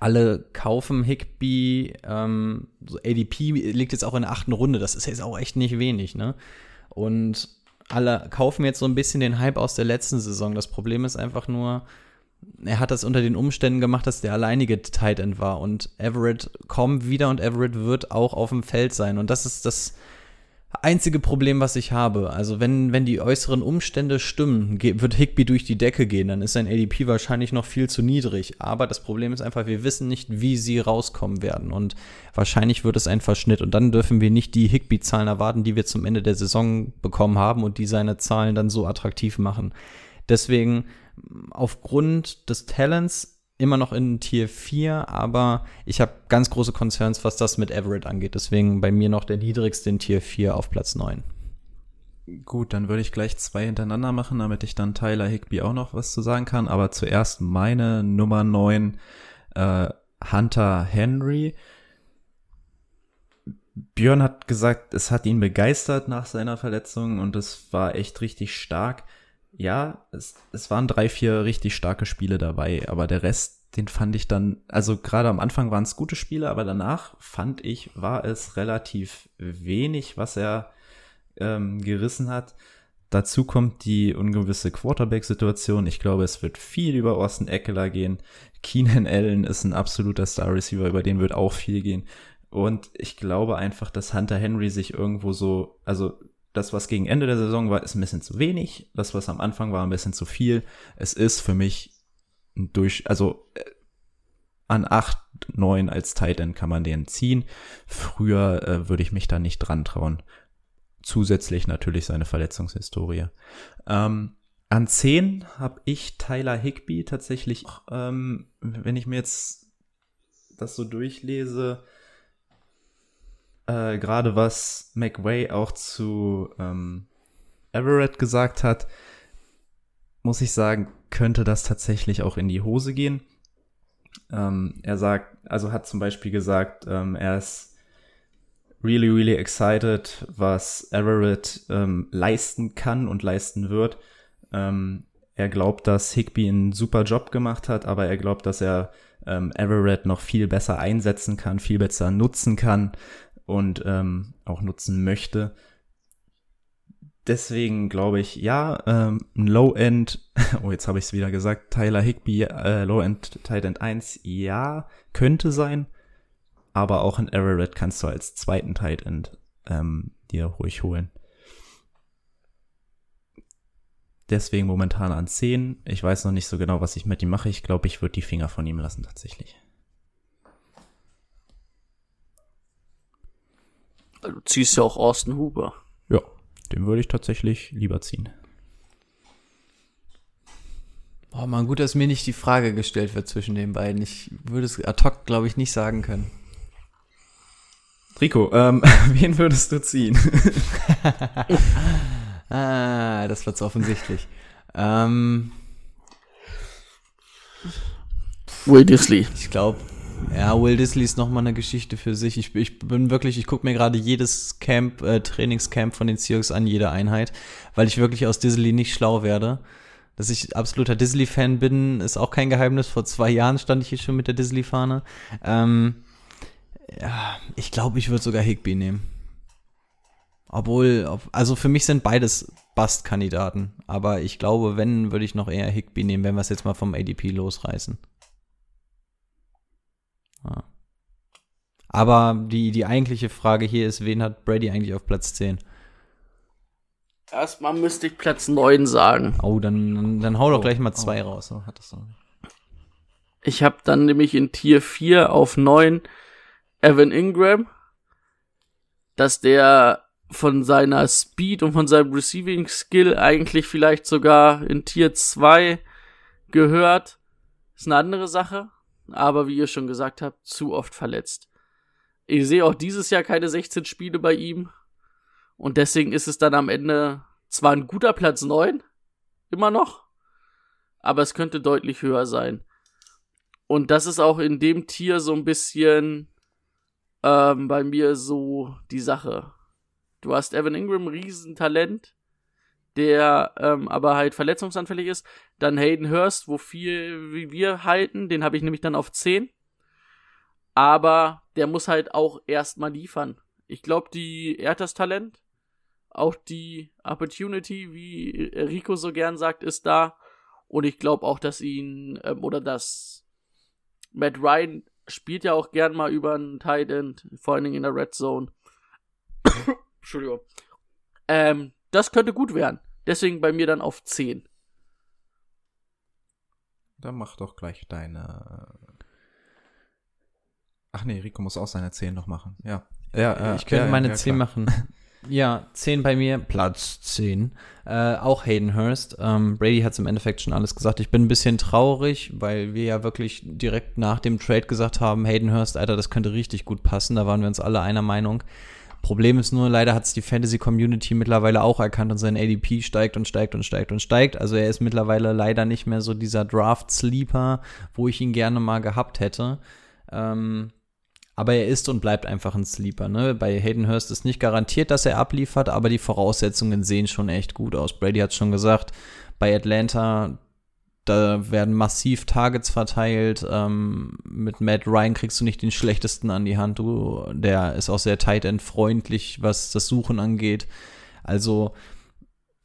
alle kaufen Higby, ähm, so ADP liegt jetzt auch in der achten Runde, das ist jetzt auch echt nicht wenig, ne? Und alle kaufen jetzt so ein bisschen den Hype aus der letzten Saison. Das Problem ist einfach nur, er hat das unter den Umständen gemacht, dass der alleinige Tight End war und Everett kommt wieder und Everett wird auch auf dem Feld sein und das ist das einzige Problem, was ich habe. Also wenn, wenn die äußeren Umstände stimmen, wird Higby durch die Decke gehen, dann ist sein ADP wahrscheinlich noch viel zu niedrig. Aber das Problem ist einfach, wir wissen nicht, wie sie rauskommen werden und wahrscheinlich wird es ein Verschnitt und dann dürfen wir nicht die Higby-Zahlen erwarten, die wir zum Ende der Saison bekommen haben und die seine Zahlen dann so attraktiv machen. Deswegen aufgrund des Talents immer noch in Tier 4, aber ich habe ganz große Concerns, was das mit Everett angeht. Deswegen bei mir noch der niedrigste in Tier 4 auf Platz 9. Gut, dann würde ich gleich zwei hintereinander machen, damit ich dann Tyler Higby auch noch was zu sagen kann. Aber zuerst meine Nummer 9, äh, Hunter Henry. Björn hat gesagt, es hat ihn begeistert nach seiner Verletzung und es war echt richtig stark ja, es, es waren drei, vier richtig starke Spiele dabei, aber der Rest, den fand ich dann, also gerade am Anfang waren es gute Spiele, aber danach fand ich, war es relativ wenig, was er ähm, gerissen hat. Dazu kommt die ungewisse Quarterback-Situation. Ich glaube, es wird viel über Austin Eckler gehen. Keenan Allen ist ein absoluter Star-Receiver, über den wird auch viel gehen. Und ich glaube einfach, dass Hunter Henry sich irgendwo so, also das, was gegen Ende der Saison war, ist ein bisschen zu wenig. Das, was am Anfang war, ein bisschen zu viel. Es ist für mich durch, also äh, an 8, 9 als Tight End kann man den ziehen. Früher äh, würde ich mich da nicht dran trauen. Zusätzlich natürlich seine Verletzungshistorie. Ähm, an 10 habe ich Tyler Higby tatsächlich, ähm, wenn ich mir jetzt das so durchlese, äh, gerade was McWay auch zu ähm, Everett gesagt hat, muss ich sagen, könnte das tatsächlich auch in die Hose gehen. Ähm, er sagt, also hat zum Beispiel gesagt, ähm, er ist really, really excited, was Everett ähm, leisten kann und leisten wird. Ähm, er glaubt, dass Higby einen super Job gemacht hat, aber er glaubt, dass er ähm, Everett noch viel besser einsetzen kann, viel besser nutzen kann und ähm, auch nutzen möchte. Deswegen glaube ich, ja, ähm, Low-End, oh, jetzt habe ich es wieder gesagt, Tyler Higby, äh, Low-End Tight End 1, ja, könnte sein, aber auch ein Everett kannst du als zweiten Tight End ähm, dir ruhig holen. Deswegen momentan an 10. Ich weiß noch nicht so genau, was ich mit ihm mache. Ich glaube, ich würde die Finger von ihm lassen tatsächlich. Du ziehst ja auch Austin Huber. Ja, den würde ich tatsächlich lieber ziehen. Boah, man, gut, dass mir nicht die Frage gestellt wird zwischen den beiden. Ich würde es ad hoc, glaube ich, nicht sagen können. Rico, ähm, wen würdest du ziehen? ah, das wird's offensichtlich. Ähm, Will Disley. ich glaube, ja, Will Disley ist nochmal eine Geschichte für sich. Ich, ich bin wirklich, ich gucke mir gerade jedes Camp, äh, Trainingscamp von den Seahawks an, jede Einheit, weil ich wirklich aus Disley nicht schlau werde. Dass ich absoluter Disley-Fan bin, ist auch kein Geheimnis. Vor zwei Jahren stand ich hier schon mit der Disley-Fahne. Ähm, ja, ich glaube, ich würde sogar Higby nehmen. Obwohl, ob, also für mich sind beides Bust-Kandidaten. Aber ich glaube, wenn, würde ich noch eher Higby nehmen, wenn wir es jetzt mal vom ADP losreißen. Ja. Aber die, die eigentliche Frage hier ist, wen hat Brady eigentlich auf Platz 10? Erstmal müsste ich Platz 9 sagen. Oh, dann, dann, dann hau doch gleich mal zwei oh, raus. So hat das so. Ich habe dann nämlich in Tier 4 auf 9 Evan Ingram, dass der von seiner Speed und von seinem Receiving Skill eigentlich vielleicht sogar in Tier 2 gehört. Ist eine andere Sache aber wie ihr schon gesagt habt, zu oft verletzt. Ich sehe auch dieses Jahr keine 16 Spiele bei ihm. Und deswegen ist es dann am Ende zwar ein guter Platz 9, immer noch, aber es könnte deutlich höher sein. Und das ist auch in dem Tier so ein bisschen ähm, bei mir so die Sache. Du hast Evan Ingram, Riesentalent, der ähm, aber halt verletzungsanfällig ist. Dann Hayden Hurst, wo viel wie wir halten, den habe ich nämlich dann auf 10. Aber der muss halt auch erstmal liefern. Ich glaube, die er hat das Talent, auch die Opportunity, wie Rico so gern sagt, ist da. Und ich glaube auch, dass ihn ähm, oder dass Matt Ryan spielt ja auch gern mal über einen Tight End, vor allen Dingen in der Red Zone. Entschuldigung. Ähm, das könnte gut werden. Deswegen bei mir dann auf 10. Dann mach doch gleich deine. Ach nee, Rico muss auch seine 10 noch machen. Ja. Ja, äh, ich könnte ja, meine ja, 10 klar. machen. Ja, 10 bei mir, Platz 10. Äh, auch Hayden Hurst. Ähm, Brady hat es im Endeffekt schon alles gesagt. Ich bin ein bisschen traurig, weil wir ja wirklich direkt nach dem Trade gesagt haben, Hayden Hurst, Alter, das könnte richtig gut passen. Da waren wir uns alle einer Meinung. Problem ist nur, leider hat es die Fantasy-Community mittlerweile auch erkannt und sein ADP steigt und steigt und steigt und steigt. Also er ist mittlerweile leider nicht mehr so dieser Draft-Sleeper, wo ich ihn gerne mal gehabt hätte. Ähm, aber er ist und bleibt einfach ein Sleeper. Ne? Bei Hayden Hurst ist nicht garantiert, dass er abliefert, aber die Voraussetzungen sehen schon echt gut aus. Brady hat schon gesagt, bei Atlanta, da werden massiv Targets verteilt. Ähm, mit Matt Ryan kriegst du nicht den schlechtesten an die Hand. Du, der ist auch sehr tight end freundlich, was das Suchen angeht. Also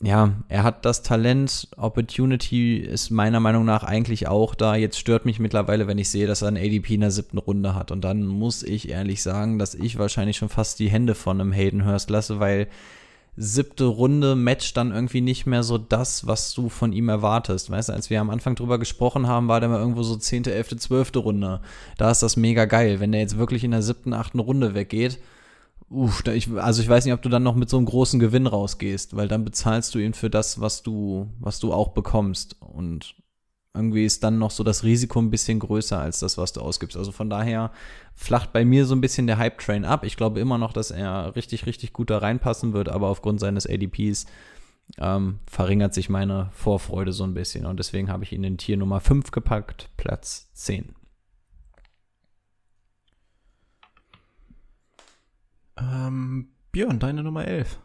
ja, er hat das Talent, Opportunity ist meiner Meinung nach eigentlich auch da. Jetzt stört mich mittlerweile, wenn ich sehe, dass er ein ADP in der siebten Runde hat. Und dann muss ich ehrlich sagen, dass ich wahrscheinlich schon fast die Hände von einem Hayden Hurst lasse, weil siebte Runde matcht dann irgendwie nicht mehr so das, was du von ihm erwartest. Weißt du, als wir am Anfang drüber gesprochen haben, war der mal irgendwo so zehnte, elfte, zwölfte Runde. Da ist das mega geil. Wenn der jetzt wirklich in der siebten, achten Runde weggeht, Uff, ich, also ich weiß nicht, ob du dann noch mit so einem großen Gewinn rausgehst, weil dann bezahlst du ihn für das, was du, was du auch bekommst. Und irgendwie ist dann noch so das Risiko ein bisschen größer als das, was du ausgibst. Also von daher flacht bei mir so ein bisschen der Hype-Train ab. Ich glaube immer noch, dass er richtig, richtig gut da reinpassen wird, aber aufgrund seines ADPs ähm, verringert sich meine Vorfreude so ein bisschen. Und deswegen habe ich ihn in Tier Nummer 5 gepackt, Platz 10. Ähm, Björn, deine Nummer 11.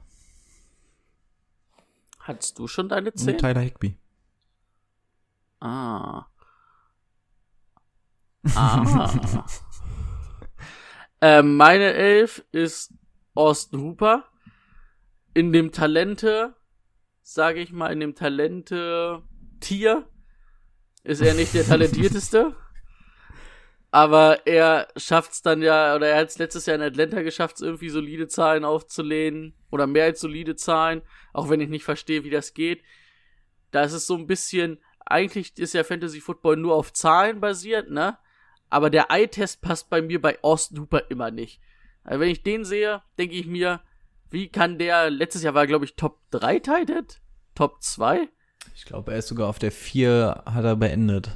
Hattest du schon deine 10? Und Tyler Higby. Ah. Ah. ähm, meine Elf ist Austin Hooper. In dem Talente, sage ich mal, in dem Talente-Tier ist er nicht der talentierteste. aber er schafft's dann ja, oder er hat es letztes Jahr in Atlanta geschafft, irgendwie solide Zahlen aufzulehnen. Oder mehr als solide Zahlen, auch wenn ich nicht verstehe, wie das geht. Da ist es so ein bisschen, eigentlich ist ja Fantasy Football nur auf Zahlen basiert, ne? Aber der Eye-Test passt bei mir bei Austin Hooper immer nicht. Also wenn ich den sehe, denke ich mir, wie kann der, letztes Jahr war glaube ich Top 3 Tight Top 2? Ich glaube, er ist sogar auf der 4, hat er beendet.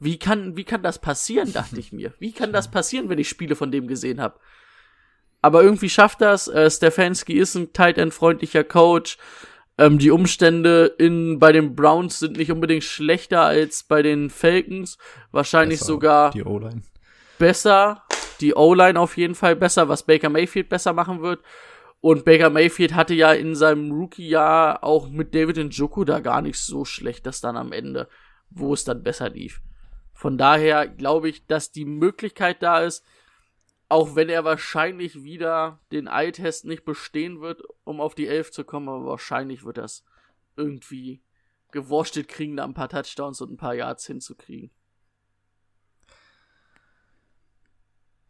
Wie kann, wie kann das passieren, dachte ich mir. Wie kann das passieren, wenn ich Spiele von dem gesehen habe? Aber irgendwie schafft das. Äh, Stefanski ist ein tight end freundlicher Coach. Ähm, die Umstände in, bei den Browns sind nicht unbedingt schlechter als bei den Falcons. Wahrscheinlich Besser, sogar Die O-Line. besser. Die O-Line auf jeden Fall besser, was Baker Mayfield besser machen wird. Und Baker Mayfield hatte ja in seinem Rookie-Jahr auch mit David Njoku da gar nicht so schlecht, das dann am Ende, wo es dann besser lief. Von daher glaube ich, dass die Möglichkeit da ist, auch wenn er wahrscheinlich wieder den Eye-Test nicht bestehen wird, um auf die 11 zu kommen, aber wahrscheinlich wird das irgendwie gewurschtelt kriegen, da ein paar Touchdowns und ein paar Yards hinzukriegen.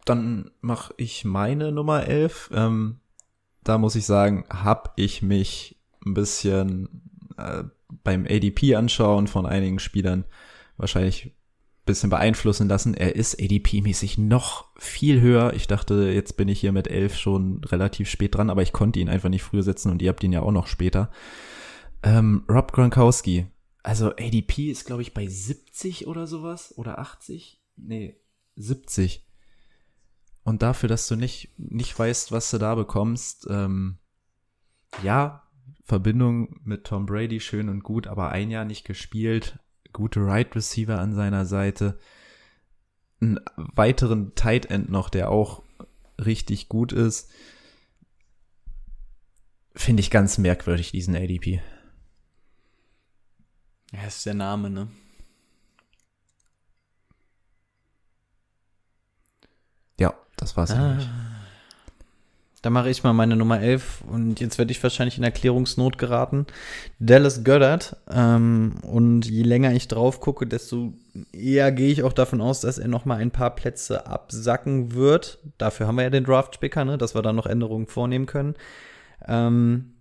Dann mache ich meine Nummer 11. Ähm, da muss ich sagen, habe ich mich ein bisschen äh, beim ADP anschauen von einigen Spielern wahrscheinlich ein bisschen beeinflussen lassen. Er ist ADP-mäßig noch viel höher. Ich dachte, jetzt bin ich hier mit 11 schon relativ spät dran, aber ich konnte ihn einfach nicht früher setzen und ihr habt ihn ja auch noch später. Ähm, Rob Gronkowski. Also ADP ist, glaube ich, bei 70 oder sowas. Oder 80? Nee, 70. Und dafür, dass du nicht, nicht weißt, was du da bekommst, ähm, ja, Verbindung mit Tom Brady schön und gut, aber ein Jahr nicht gespielt, gute Right Receiver an seiner Seite, einen weiteren Tight End noch, der auch richtig gut ist, finde ich ganz merkwürdig, diesen ADP. Ja, ist der Name, ne? Ja, das war's Ah. eigentlich. Da mache ich mal meine Nummer 11 und jetzt werde ich wahrscheinlich in Erklärungsnot geraten. Dallas Goddard. Ähm, und je länger ich drauf gucke, desto eher gehe ich auch davon aus, dass er noch mal ein paar Plätze absacken wird. Dafür haben wir ja den Draft-Picker, ne, dass wir da noch Änderungen vornehmen können. Ähm,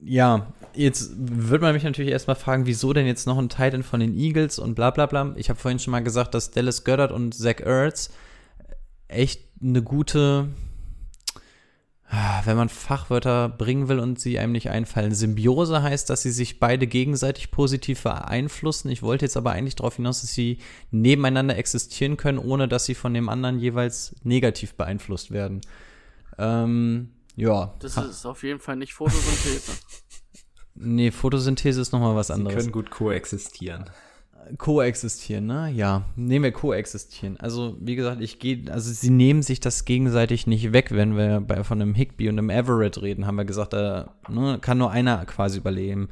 ja, jetzt wird man mich natürlich erstmal fragen, wieso denn jetzt noch ein Titan von den Eagles und bla bla bla. Ich habe vorhin schon mal gesagt, dass Dallas Goddard und Zach Ertz echt eine gute, wenn man Fachwörter bringen will und sie einem nicht einfallen. Symbiose heißt, dass sie sich beide gegenseitig positiv beeinflussen. Ich wollte jetzt aber eigentlich darauf hinaus, dass sie nebeneinander existieren können, ohne dass sie von dem anderen jeweils negativ beeinflusst werden. Ähm, ja. Das ist auf jeden Fall nicht Photosynthese. Nee, Photosynthese ist nochmal was Sie anderes. können gut koexistieren. Koexistieren, ne? Ja, nehmen wir koexistieren. Also, wie gesagt, ich gehe, also sie nehmen sich das gegenseitig nicht weg, wenn wir bei, von einem Higby und einem Everett reden, haben wir gesagt, da ne, kann nur einer quasi überleben.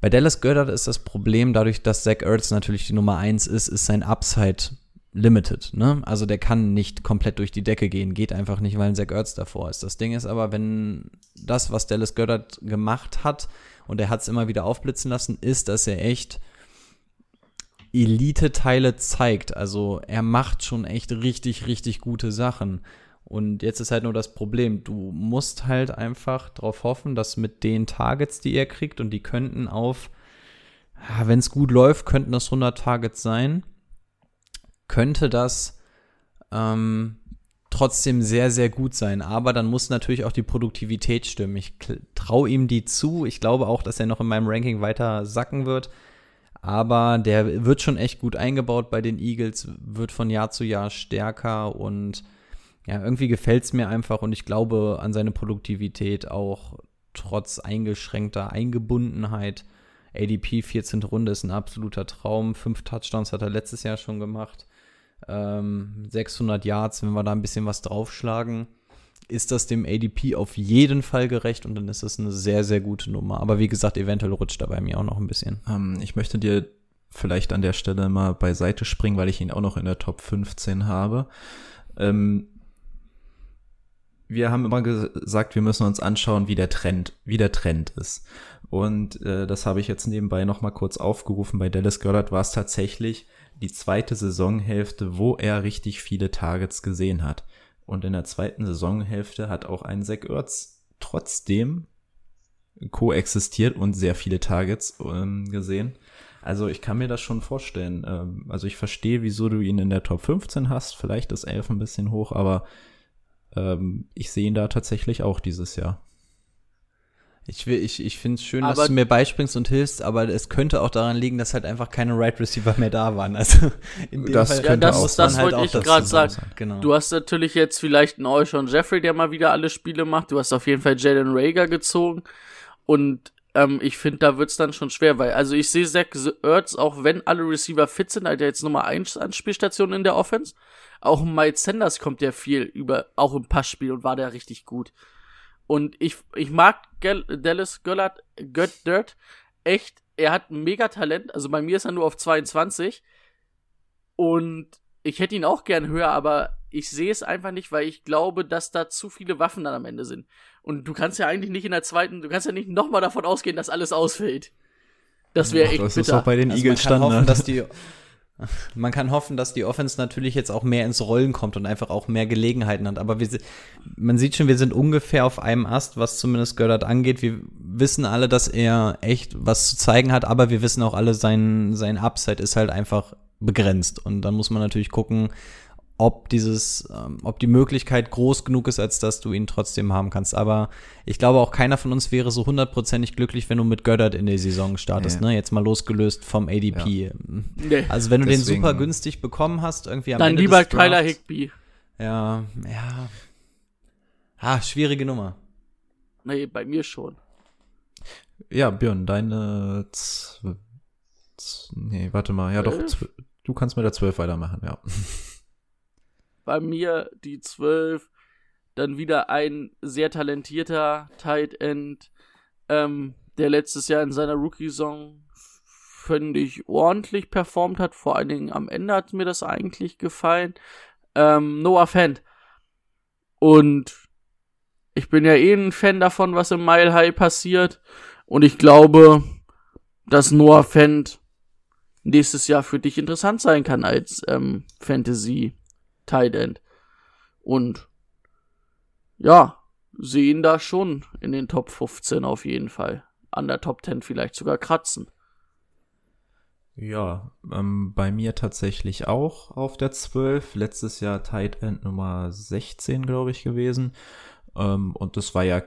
Bei Dallas Goddard ist das Problem, dadurch, dass Zach Ertz natürlich die Nummer 1 ist, ist sein Upside limited, ne? Also der kann nicht komplett durch die Decke gehen, geht einfach nicht, weil ein Zach Ertz davor ist. Das Ding ist aber, wenn das, was Dallas Goddard gemacht hat, und er hat es immer wieder aufblitzen lassen, ist, dass er echt Elite-Teile zeigt. Also er macht schon echt richtig, richtig gute Sachen. Und jetzt ist halt nur das Problem, du musst halt einfach darauf hoffen, dass mit den Targets, die er kriegt, und die könnten auf, wenn es gut läuft, könnten das 100 Targets sein, könnte das ähm, trotzdem sehr, sehr gut sein. Aber dann muss natürlich auch die Produktivität stimmen. Ich traue ihm die zu. Ich glaube auch, dass er noch in meinem Ranking weiter sacken wird. Aber der wird schon echt gut eingebaut bei den Eagles, wird von Jahr zu Jahr stärker und ja, irgendwie gefällt es mir einfach und ich glaube an seine Produktivität auch trotz eingeschränkter Eingebundenheit. ADP 14. Runde ist ein absoluter Traum. Fünf Touchdowns hat er letztes Jahr schon gemacht. Ähm, 600 Yards, wenn wir da ein bisschen was draufschlagen, ist das dem ADP auf jeden Fall gerecht und dann ist das eine sehr, sehr gute Nummer. Aber wie gesagt, eventuell rutscht er bei mir auch noch ein bisschen. Ähm, ich möchte dir vielleicht an der Stelle mal beiseite springen, weil ich ihn auch noch in der Top 15 habe. Ähm, wir haben immer gesagt, wir müssen uns anschauen, wie der Trend, wie der Trend ist. Und äh, das habe ich jetzt nebenbei noch mal kurz aufgerufen. Bei Dallas Goddard war es tatsächlich die zweite Saisonhälfte, wo er richtig viele Targets gesehen hat. Und in der zweiten Saisonhälfte hat auch ein Zach Ertz trotzdem koexistiert und sehr viele Targets ähm, gesehen. Also ich kann mir das schon vorstellen. Ähm, also ich verstehe, wieso du ihn in der Top 15 hast. Vielleicht ist 11 ein bisschen hoch, aber ähm, ich sehe ihn da tatsächlich auch dieses Jahr. Ich, will- ich, ich finde es schön, Aber- dass du mir beispringst und hilfst, aber es könnte auch daran liegen, dass halt einfach keine Right Receiver mehr da waren. Also in dem Das Fall könnte Ja, das- muss man das halt wollte auch ich gerade sagen. Genau. Du hast natürlich jetzt vielleicht einen Alshon Jeffrey, der mal wieder alle Spiele macht. Du hast auf jeden Fall Jalen Rager gezogen. Und ähm, ich finde, da wird's dann schon schwer, weil, also ich sehe Zach Ertz, auch wenn alle Receiver fit sind, hat er jetzt Nummer 1 Anspielstation in der Offense. Auch Miles Sanders kommt ja viel über, auch im Passspiel und war der richtig gut. Und ich, ich mag Gel Dallas Goddard, Goddard echt. Er hat ein mega Talent. Also bei mir ist er nur auf 22. Und ich hätte ihn auch gern höher, aber ich sehe es einfach nicht, weil ich glaube, dass da zu viele Waffen dann am Ende sind. Und du kannst ja eigentlich nicht in der zweiten, du kannst ja nicht nochmal davon ausgehen, dass alles ausfällt. Das wäre echt das ist bitter. auch bei den Also Eagles kann hoffen, Standard. dass die man kann hoffen, dass die Offense natürlich jetzt auch mehr ins Rollen kommt und einfach auch mehr Gelegenheiten hat. Aber wir, man sieht schon, wir sind ungefähr auf einem Ast, was zumindest Goddard angeht. Wir wissen alle, dass er echt was zu zeigen hat, aber wir wissen auch alle, sein, sein Upside ist halt einfach begrenzt. Und dann muss man natürlich gucken, ob dieses, ähm, ob die Möglichkeit groß genug ist, als dass du ihn trotzdem haben kannst. Aber ich glaube auch keiner von uns wäre so hundertprozentig glücklich, wenn du mit Goddard in die Saison startest, Nee. ne? Jetzt mal losgelöst vom ADP. Nee. Also wenn du Deswegen- den super günstig bekommen hast, irgendwie am Dann Ende lieber des Drafts, Tyler Higby. Ja, ja. Ah, schwierige Nummer. Nee, bei mir schon. Ja, Björn, deine z- Nee, warte mal. Ja, doch, zw- du kannst mit der 12 weitermachen, ja. Bei mir die 12. Dann wieder ein sehr talentierter Tight End, ähm, der letztes Jahr in seiner Rookie-Song, finde ich, ordentlich performt hat. Vor allen Dingen am Ende hat mir das eigentlich gefallen. Ähm, Noah Fant. Und ich bin ja eh ein Fan davon, was im Mile High passiert. Und ich glaube, dass Noah Fant nächstes Jahr für dich interessant sein kann als ähm, Fantasy Tight End. Und ja, sehen da schon in den Top 15 auf jeden Fall. An der Top 10 vielleicht sogar kratzen. Ja, ähm, bei mir tatsächlich auch auf der 12. Letztes Jahr Tight End Nummer 16, glaube ich, gewesen. Ähm, und das war ja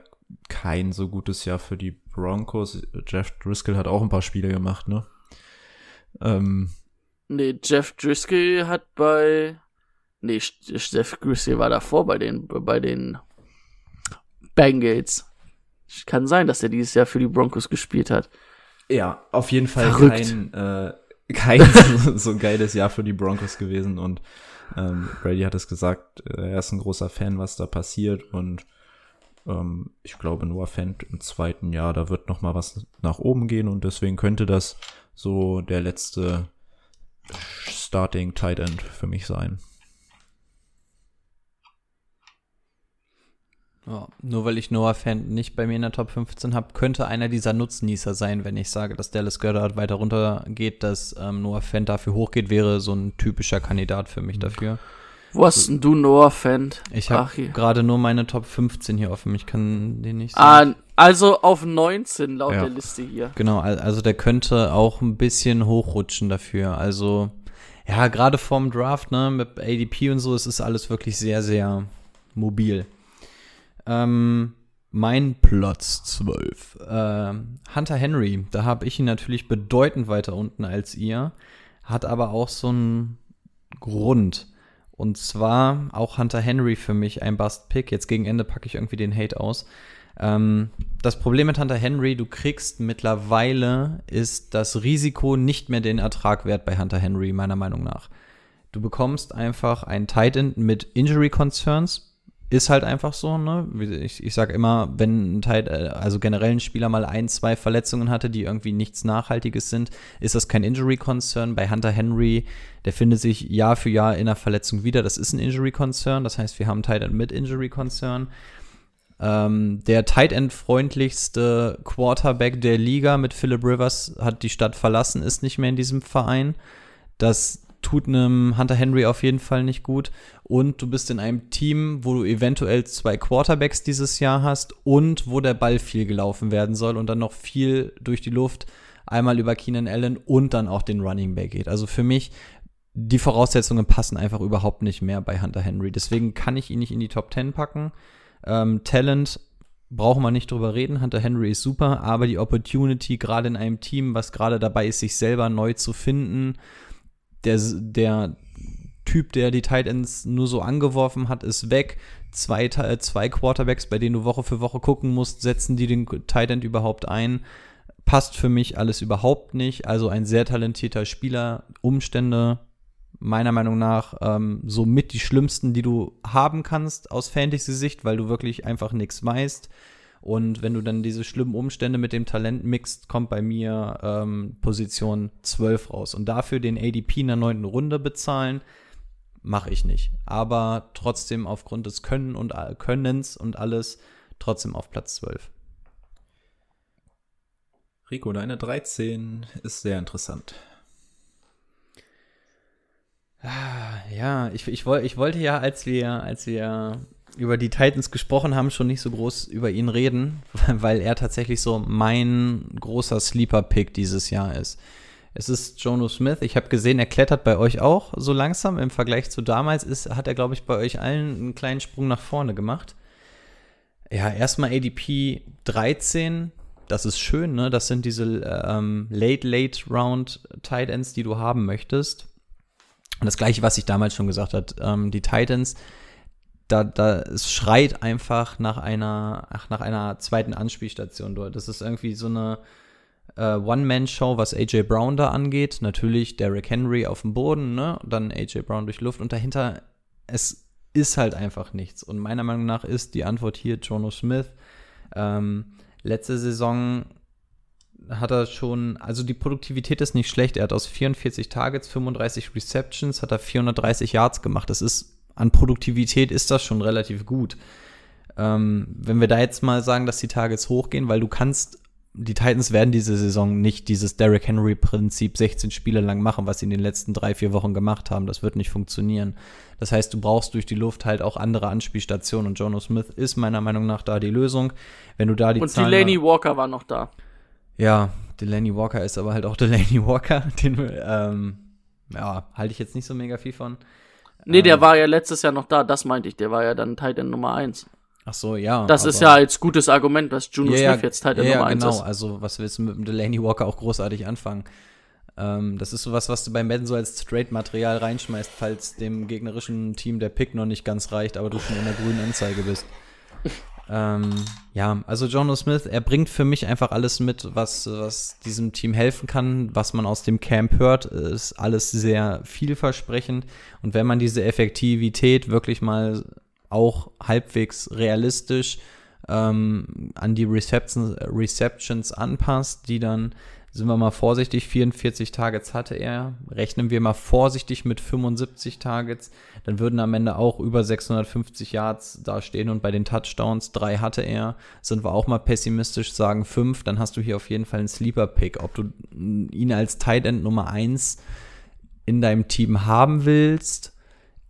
kein so gutes Jahr für die Broncos. Jeff Driscoll hat auch ein paar Spiele gemacht, ne? Ähm, nee, Jeff Driscoll hat bei. Nee, Jeff Driscoll war davor bei den, bei den Bengals. Kann sein, dass er dieses Jahr für die Broncos gespielt hat. Ja, auf jeden Fall Verrückt. kein, äh, kein so, so geiles Jahr für die Broncos gewesen und ähm, Brady hat es gesagt, er ist ein großer Fan, was da passiert und ähm, ich glaube Noah Fent im zweiten Jahr, da wird noch mal was nach oben gehen und deswegen könnte das so der letzte Starting Tight End für mich sein. Ja, nur weil ich Noah Fan nicht bei mir in der Top 15 habe, könnte einer dieser Nutznießer sein, wenn ich sage, dass Dallas Goddard weiter runter geht, dass ähm, Noah Fan dafür hochgeht, wäre so ein typischer Kandidat für mich dafür. Wo hast denn du Noah Fan? Ich habe gerade nur meine Top 15 hier offen. Ich kann den nicht ah, sehen. Ah, also auf 19 laut ja. der Liste hier. Genau, also der könnte auch ein bisschen hochrutschen dafür. Also, ja, gerade vorm Draft, ne, mit ADP und so, es ist alles wirklich sehr, sehr mobil. Ähm, mein Platz 12. Äh, Hunter Henry, da habe ich ihn natürlich bedeutend weiter unten als ihr, hat aber auch so einen Grund. Und zwar auch Hunter Henry für mich ein Bust-Pick. Jetzt gegen Ende packe ich irgendwie den Hate aus. Ähm, das Problem mit Hunter Henry, du kriegst mittlerweile, ist das Risiko nicht mehr den Ertrag wert bei Hunter Henry, meiner Meinung nach. Du bekommst einfach einen Tight End mit Injury Concerns, ist halt einfach so, ne? Ich, ich sag immer, wenn ein Teil, äh, also generell ein Spieler mal ein, zwei Verletzungen hatte, die irgendwie nichts Nachhaltiges sind, ist das kein Injury Concern. Bei Hunter Henry, der findet sich Jahr für Jahr in einer Verletzung wieder. Das ist ein Injury Concern. Das heißt, wir haben Tight End mit Injury Concern. Ähm, der Tight End freundlichste Quarterback der Liga mit Philip Rivers hat die Stadt verlassen, ist nicht mehr in diesem Verein. Das tut einem Hunter Henry auf jeden Fall nicht gut. Und du bist in einem Team, wo du eventuell zwei Quarterbacks dieses Jahr hast und wo der Ball viel gelaufen werden soll und dann noch viel durch die Luft einmal über Keenan Allen und dann auch den Running Back geht. Also für mich, die Voraussetzungen passen einfach überhaupt nicht mehr bei Hunter Henry. Deswegen kann ich ihn nicht in die Top 10 packen. Ähm, Talent brauchen wir nicht drüber reden. Hunter Henry ist super, aber die Opportunity, gerade in einem Team, was gerade dabei ist, sich selber neu zu finden, der, der Typ, der die Tight Ends nur so angeworfen hat, ist weg. Zwei, zwei Quarterbacks, bei denen du Woche für Woche gucken musst, setzen die den Tight End überhaupt ein. Passt für mich alles überhaupt nicht. Also ein sehr talentierter Spieler. Umstände meiner Meinung nach ähm, so mit die schlimmsten, die du haben kannst aus Fantasy-Sicht, weil du wirklich einfach nichts weißt. Und wenn du dann diese schlimmen Umstände mit dem Talent mixt, kommt bei mir ähm, Position 12 raus. Und dafür den ADP in der neunten Runde bezahlen, mache ich nicht. Aber trotzdem aufgrund des Können und Könnens und alles trotzdem auf Platz 12. Rico, deine 13 ist sehr interessant. Ah, ja, ich, ich, ich wollte ja, als wir, als wir über die Titans gesprochen haben, schon nicht so groß über ihn reden, weil er tatsächlich so mein großer Sleeper-Pick dieses Jahr ist. Es ist Jono Smith. Ich habe gesehen, er klettert bei euch auch so langsam. Im Vergleich zu damals ist, hat er, glaube ich, bei euch allen einen kleinen Sprung nach vorne gemacht. Ja, erstmal ADP 13. Das ist schön, ne? Das sind diese ähm, Late, Late Round Tight Ends, die du haben möchtest. Und das gleiche, was ich damals schon gesagt habe. Ähm, die Titans da, da, es schreit einfach nach einer, ach, nach einer zweiten Anspielstation dort. Das ist irgendwie so eine äh, One-Man-Show, was AJ Brown da angeht. Natürlich Derrick Henry auf dem Boden, ne? dann AJ Brown durch Luft und dahinter, es ist halt einfach nichts. Und meiner Meinung nach ist die Antwort hier Jono Smith. Ähm, letzte Saison hat er schon, also die Produktivität ist nicht schlecht. Er hat aus 44 Targets, 35 Receptions, hat er 430 Yards gemacht. Das ist, an Produktivität ist das schon relativ gut. Ähm, wenn wir da jetzt mal sagen, dass die Targets hochgehen, weil du kannst, die Titans werden diese Saison nicht dieses Derrick Henry Prinzip 16 Spiele lang machen, was sie in den letzten drei, vier Wochen gemacht haben. Das wird nicht funktionieren. Das heißt, du brauchst durch die Luft halt auch andere Anspielstationen und Jono Smith ist meiner Meinung nach da die Lösung. Wenn du da die Und Zahlen Delaney Walker war noch da. ja, Delaney Walker ist aber halt auch Delaney Walker. Den, ähm, ja, halte ich jetzt nicht so mega viel von. Nee, der Ähm, war ja letztes Jahr noch da, das meinte ich. Der war ja dann Titan Nummer 1. Ach so, ja. Das ist ja als gutes Argument, dass Juno ja, Smith jetzt Titan ja, Nummer ja, 1 genau. ist. Also, was willst du mit dem Delaney Walker auch großartig anfangen? Ähm, das ist sowas, was du bei Madden so als Trade-Material reinschmeißt, falls dem gegnerischen Team der Pick noch nicht ganz reicht, aber du schon in der grünen Anzeige bist. Ähm, ja, also Jono Smith, er bringt für mich einfach alles mit, was, was diesem Team helfen kann. Was man aus dem Camp hört, ist alles sehr vielversprechend. Und wenn man diese Effektivität wirklich mal auch halbwegs realistisch ähm, an die Receptions, Receptions anpasst, die dann, sind wir mal vorsichtig, 44 Targets hatte er, rechnen wir mal vorsichtig mit 75 Targets, dann würden am Ende auch über 650 Yards dastehen und bei den Touchdowns, drei hatte er, sind wir auch mal pessimistisch, sagen fünf, dann hast du hier auf jeden Fall einen Sleeper-Pick. Ob du ihn als Tight End Nummer eins in deinem Team haben willst,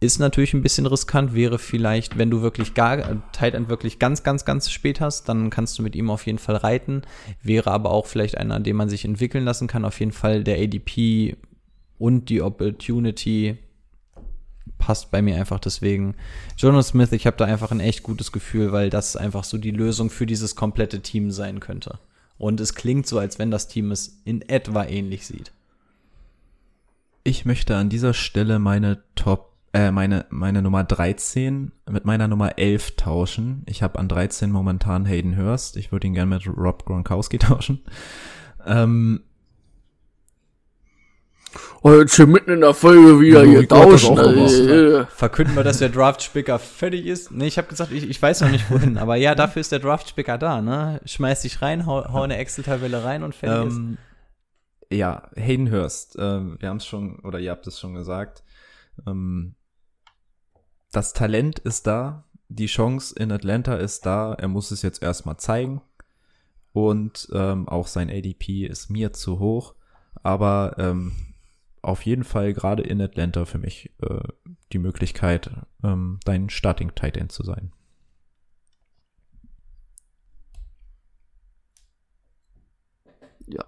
ist natürlich ein bisschen riskant, wäre vielleicht, wenn du wirklich gar, End wirklich ganz, ganz, ganz spät hast, dann kannst du mit ihm auf jeden Fall reiten. Wäre aber auch vielleicht einer, dem man sich entwickeln lassen kann. Auf jeden Fall der ADP und die Opportunity passt bei mir einfach deswegen. Jonas Smith, ich habe da einfach ein echt gutes Gefühl, weil das einfach so die Lösung für dieses komplette Team sein könnte. Und es klingt so, als wenn das Team es in etwa ähnlich sieht. Ich möchte an dieser Stelle meine Top, äh, meine, meine Nummer 13 mit meiner Nummer 11 tauschen. Ich habe an 13 momentan Hayden Hurst. Ich würde ihn gerne mit Rob Gronkowski tauschen. Ähm, Oh, jetzt hier mitten in der Folge wieder Ja, hier tauschen. äh, Verkünden wir, dass der Draft-Spicker fertig ist? Nee, ich habe gesagt, ich, ich weiß noch nicht wohin, aber ja, dafür ist der Draft-Spicker da, ne? Schmeiß dich rein, hau, hau eine Excel-Tabelle rein und fertig ähm, ja, Hayden Hurst. Ähm, wir haben es schon, oder ihr habt es schon gesagt. Ähm, das Talent ist da. Die Chance in Atlanta ist da. Er muss es jetzt erstmal zeigen. Und ähm, auch sein ADP ist mir zu hoch. Aber ähm, auf jeden Fall gerade in Atlanta für mich äh, die Möglichkeit, ähm, dein Starting Tight End zu sein. Ja.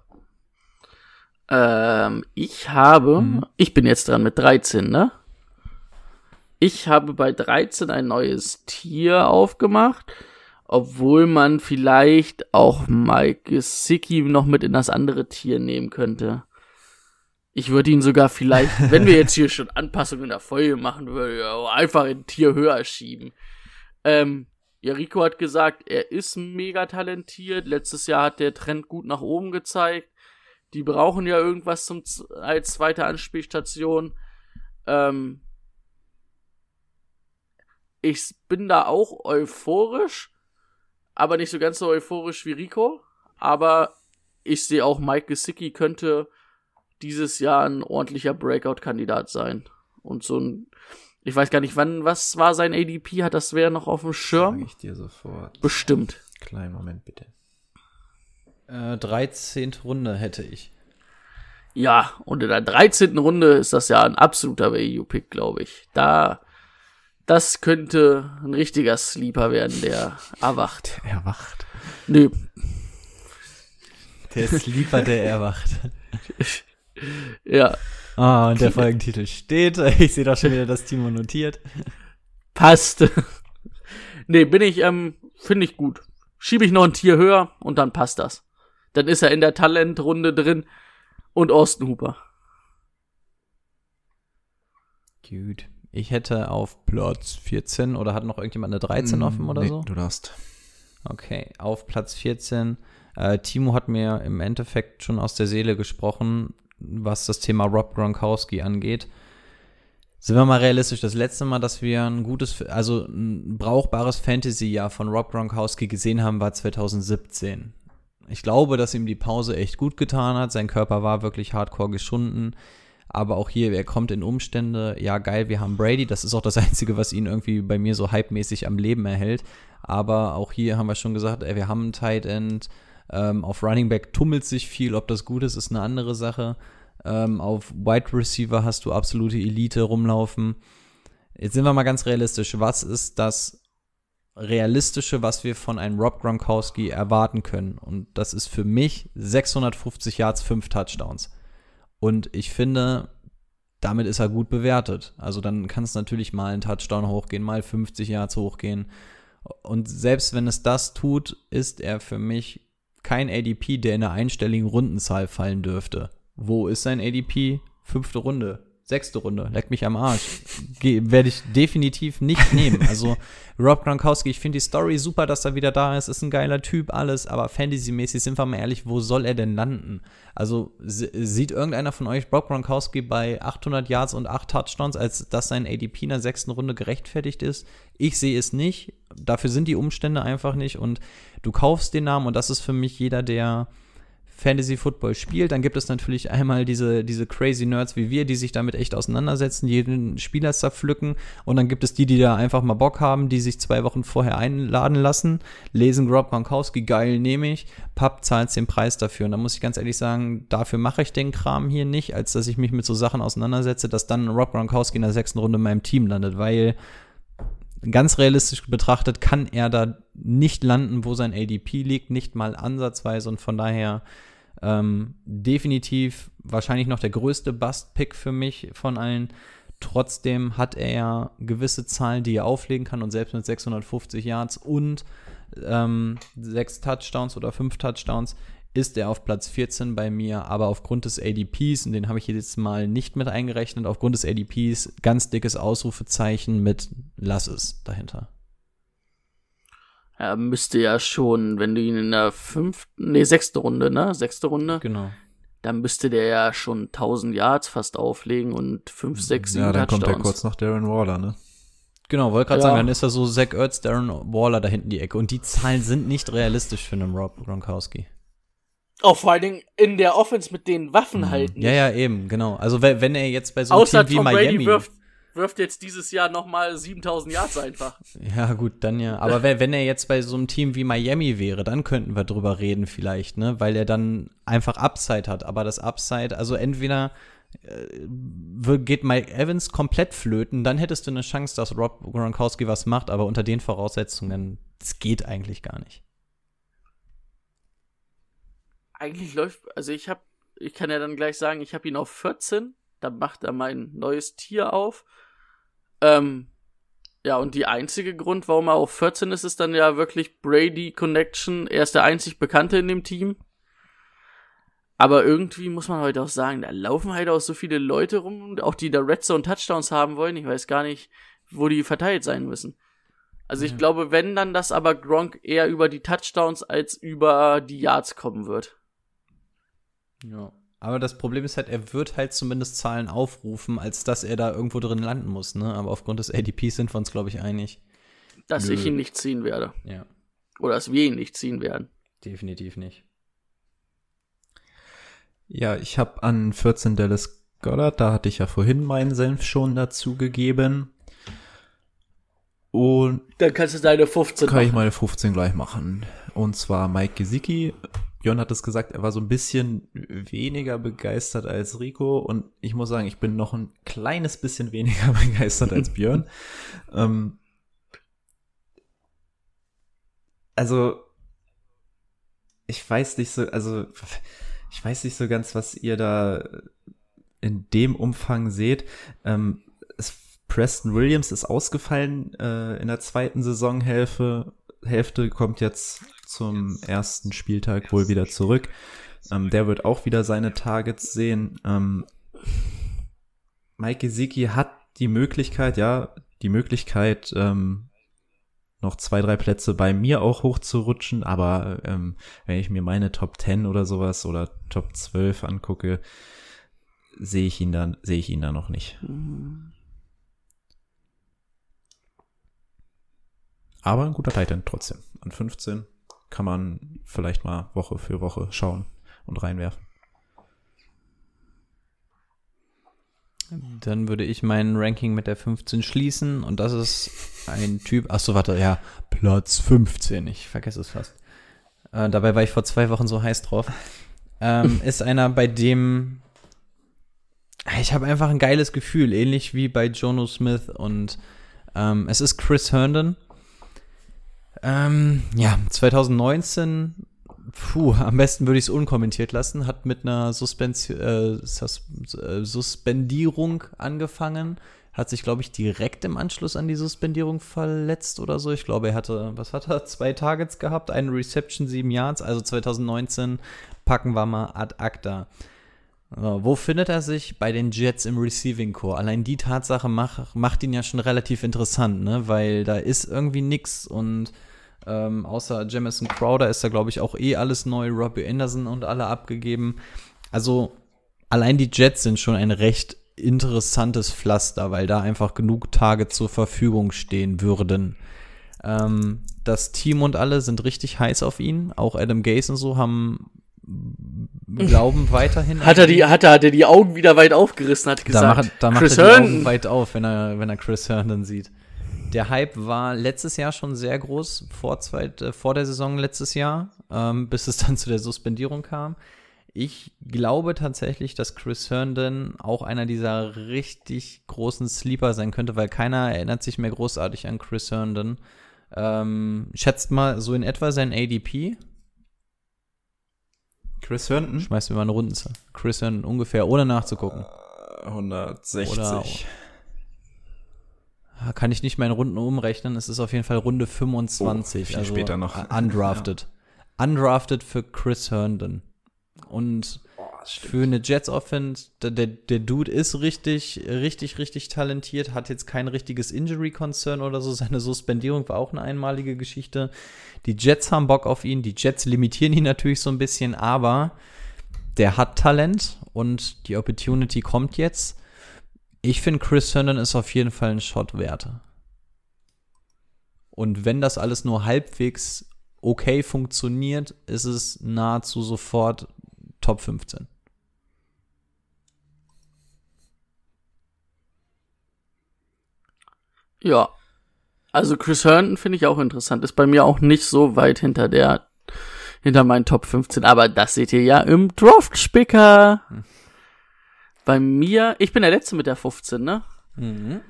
Ähm, ich habe, Mhm. ich bin jetzt dran mit 13, ne? Ich habe bei 13 ein neues Tier aufgemacht, obwohl man vielleicht auch Mike Gesicki noch mit in das andere Tier nehmen könnte. Ich würde ihn sogar vielleicht, wenn wir jetzt hier schon Anpassungen in der Folge machen würden, einfach ein Tier höher schieben. Ähm, ja, Rico hat gesagt, er ist mega talentiert. Letztes Jahr hat der Trend gut nach oben gezeigt. Die brauchen ja irgendwas zum, als zweite Anspielstation. Ähm, ich bin da auch euphorisch, aber nicht so ganz so euphorisch wie Rico. Aber ich sehe auch, Mike Gesicki könnte dieses Jahr ein ordentlicher Breakout-Kandidat sein. Und so ein, ich weiß gar nicht, wann, was war sein ADP? Hat das wer noch auf dem Sag Schirm? ich dir sofort. Bestimmt. Kleinen Moment bitte. Äh, 13. Runde hätte ich. Ja, und in der 13. Runde ist das ja ein absoluter Value-Pick, glaube ich. Da, das könnte ein richtiger Sleeper werden, der erwacht. Erwacht. Nö, Der Sleeper, der erwacht. ja, Ah, und der Folgentitel steht. Ich sehe doch schon wieder das Timo notiert. passt. nee, bin ich, ähm, finde ich gut. Schiebe ich noch ein Tier höher und dann passt das. Dann ist er in der Talentrunde drin und Austin Hooper. Gut. Ich hätte auf Platz 14 oder hat noch irgendjemand eine 13 offen oder Mm, Nee, so? Du darfst. Okay, auf Platz 14. Äh, Timo hat mir im Endeffekt schon aus der Seele gesprochen, was das Thema Rob Gronkowski angeht. Sind wir mal realistisch, das letzte Mal, dass wir ein gutes, also ein brauchbares Fantasy-Jahr von Rob Gronkowski gesehen haben, war 2017. Ich glaube, dass ihm die Pause echt gut getan hat. Sein Körper war wirklich hardcore geschunden. Aber auch hier, er kommt in Umstände, ja geil, wir haben Brady, das ist auch das Einzige, was ihn irgendwie bei mir so hypemäßig am Leben erhält. Aber auch hier haben wir schon gesagt, ey, wir haben einen Tight End, ähm, auf Running Back tummelt sich viel, ob das gut ist, ist eine andere Sache. Ähm, auf Wide Receiver hast du absolute Elite rumlaufen. Jetzt sind wir mal ganz realistisch. Was ist das Realistische, was wir von einem Rob Gronkowski erwarten können? Und das ist für mich 650 Yards, 5 Touchdowns. Und ich finde, damit ist er gut bewertet. Also dann kann es natürlich mal ein Touchdown hochgehen, mal 50 Yards hochgehen. Und selbst wenn es das tut, ist er für mich kein ADP, der in einer einstelligen Rundenzahl fallen dürfte. Wo ist sein ADP? Fünfte Runde, sechste Runde, leck mich am Arsch. Werde ich definitiv nicht nehmen. Also Rob Gronkowski, ich finde die Story super, dass er wieder da ist, ist ein geiler Typ, alles, aber Fantasy-mäßig sind wir mal ehrlich, wo soll er denn landen? Also sieht irgendeiner von euch Rob Gronkowski bei 800 Yards und 8 Touchdowns, als dass sein ADP in der sechsten Runde gerechtfertigt ist? Ich sehe es nicht. Dafür sind die Umstände einfach nicht und du kaufst den Namen und das ist für mich jeder, der Fantasy Football spielt, dann gibt es natürlich einmal diese, diese crazy Nerds wie wir, die sich damit echt auseinandersetzen, jeden Spieler zerpflücken. Und dann gibt es die, die da einfach mal Bock haben, die sich zwei Wochen vorher einladen lassen, lesen Rob Gronkowski, geil, nehme ich, Papp zahlt den Preis dafür. Und da muss ich ganz ehrlich sagen, dafür mache ich den Kram hier nicht, als dass ich mich mit so Sachen auseinandersetze, dass dann Rob Gronkowski in der sechsten Runde in meinem Team landet, weil ganz realistisch betrachtet kann er da nicht landen, wo sein ADP liegt, nicht mal ansatzweise und von daher ähm, definitiv wahrscheinlich noch der größte Bust-Pick für mich von allen. Trotzdem hat er gewisse Zahlen, die er auflegen kann und selbst mit 650 Yards und ähm, sechs Touchdowns oder fünf Touchdowns ist er auf Platz 14 bei mir, aber aufgrund des ADPs, und den habe ich jetzt mal nicht mit eingerechnet, aufgrund des ADPs ganz dickes Ausrufezeichen mit Lass es dahinter. Er müsste ja schon, wenn du ihn in der fünften, nee, sechste Runde, ne? Sechste Runde. Genau. Dann müsste der ja schon 1000 Yards fast auflegen und 5, 6, 7 Ja, dann Touchdowns. kommt er kurz nach Darren Waller, ne? Genau, wollte gerade Ja. sagen, dann ist er so Zach Ertz, Darren Waller da hinten die Ecke. Und die Zahlen sind nicht realistisch für einen Rob Gronkowski. Oh, vor allen Dingen in der Offense mit den Waffen halt nicht. Ja, ja, eben, genau. Also wenn, wenn er jetzt bei so einem Außer Team wie Tom Miami. Brady wirft, wirft jetzt dieses Jahr nochmal 7000 Yards einfach. Ja, gut, dann ja. Aber wenn, wenn er jetzt bei so einem Team wie Miami wäre, dann könnten wir drüber reden vielleicht, ne? Weil er dann einfach Upside hat. Aber das Upside, also entweder äh, geht Mike Evans komplett flöten, dann hättest du eine Chance, dass Rob Gronkowski was macht, aber unter den Voraussetzungen, das geht eigentlich gar nicht. Eigentlich läuft, also ich hab, ich kann ja dann gleich sagen, ich habe ihn auf 14, da macht er mein neues Tier auf. Ähm, ja, und die einzige Grund, warum er auf 14 ist, ist dann ja wirklich Brady Connection. Er ist der einzig Bekannte in dem Team. Aber irgendwie muss man heute auch sagen, da laufen halt auch so viele Leute rum, auch die da Red Zone Touchdowns haben wollen. Ich weiß gar nicht, wo die verteilt sein müssen. Also ich glaube, wenn dann das aber Gronk eher über die Touchdowns als über die Yards kommen wird. Ja. Aber das Problem ist halt, er wird halt zumindest Zahlen aufrufen, als dass er da irgendwo drin landen muss, ne? Aber aufgrund des ADPs sind wir uns, glaube ich, einig. Dass Nö. ich ihn nicht ziehen werde. Ja, Oder dass wir ihn nicht ziehen werden. definitiv nicht. Ja, ich habe an 14 Dallas Goddard, da hatte ich ja vorhin meinen Senf schon dazu gegeben. Und Dann kannst du deine 15 kann ich machen. meine 15 gleich machen. Und zwar Mike Gesicki. Björn hat es gesagt, er war so ein bisschen weniger begeistert als Rico. Und ich muss sagen, ich bin noch ein kleines bisschen weniger begeistert als Björn. ähm, also, ich weiß nicht so, also, ich weiß nicht so ganz, was ihr da in dem Umfang seht. Ähm, es, Preston Williams ist ausgefallen äh, in der zweiten Saisonhälfte. Hälfte kommt jetzt zum ersten Spieltag wohl wieder zurück. Ähm, der wird auch wieder seine Targets sehen. Ähm, Mike Gesicki hat die Möglichkeit, ja, die Möglichkeit, ähm, noch zwei, drei Plätze bei mir auch hochzurutschen, aber ähm, wenn ich mir meine Top 10 oder sowas oder Top 12 angucke, sehe ich ihn dann, sehe ich ihn da noch nicht. Mhm. Aber ein guter Titan trotzdem. An 15 kann man vielleicht mal Woche für Woche schauen und reinwerfen. Dann würde ich mein Ranking mit der 15 schließen und das ist ein Typ, ach so, warte, ja, Platz 15, ich vergesse es fast. Äh, dabei war ich vor zwei Wochen so heiß drauf. Ähm, ist einer, bei dem ich habe einfach ein geiles Gefühl, ähnlich wie bei Jono Smith und ähm, es ist Chris Herndon. Ähm, ja, 2019 puh, am besten würde ich es unkommentiert lassen, hat mit einer Suspens äh, Sus äh, Suspendierung angefangen, hat sich, glaube ich, direkt im Anschluss an die Suspendierung verletzt oder so. Ich glaube, er hatte, was hat er, zwei Targets gehabt, eine Reception, sieben Yards, also 2019 packen wir mal ad acta. So, wo findet er sich? Bei den Jets im Receiving Core. Allein die Tatsache mach, macht ihn ja schon relativ interessant, ne? Weil da ist irgendwie nix und ähm, außer Jamison Crowder ist da, glaube ich, auch eh alles neu. Robbie Anderson und alle abgegeben. Also allein die Jets sind schon ein recht interessantes Pflaster, weil da einfach genug Tage zur Verfügung stehen würden. Ähm, das Team und alle sind richtig heiß auf ihn. Auch Adam Gase und so haben glauben weiterhin. Hat er die, hat er, hat er die Augen wieder weit aufgerissen, hat gesagt. Da macht, da macht Chris er die. Augen weit auf, wenn er, wenn er Chris Herndon sieht. Der Hype war letztes Jahr schon sehr groß, vor, zweit, äh, vor der Saison letztes Jahr, ähm, bis es dann zu der Suspendierung kam. Ich glaube tatsächlich, dass Chris Herndon auch einer dieser richtig großen Sleeper sein könnte, weil keiner erinnert sich mehr großartig an Chris Herndon. Ähm, schätzt mal so in etwa sein ADP. Chris Herndon? Schmeißt mir mal eine Rundenzahl. Chris Herndon ungefähr, ohne nachzugucken. 160. Oder kann ich nicht mehr in Runden umrechnen. Es ist auf jeden Fall Runde 25. Oh, viel also später noch. Undrafted. Ja. Undrafted für Chris Herndon. Und oh, für eine Jets Offense, der, der, Dude ist richtig, richtig, richtig talentiert, hat jetzt kein richtiges Injury Concern oder so. Seine Suspendierung war auch eine einmalige Geschichte. Die Jets haben Bock auf ihn, die Jets limitieren ihn natürlich so ein bisschen, aber der hat Talent und die Opportunity kommt jetzt. Ich finde, Chris Herndon ist auf jeden Fall ein Shot wert. Und wenn das alles nur halbwegs okay funktioniert, ist es nahezu sofort Top 15. Ja. Also Chris Herndon finde ich auch interessant. Ist bei mir auch nicht so weit hinter der, hinter meinen Top 15. Aber das seht ihr ja im Draft-Spicker. Hm. Bei mir, ich bin der Letzte mit der 15, ne? Mhm.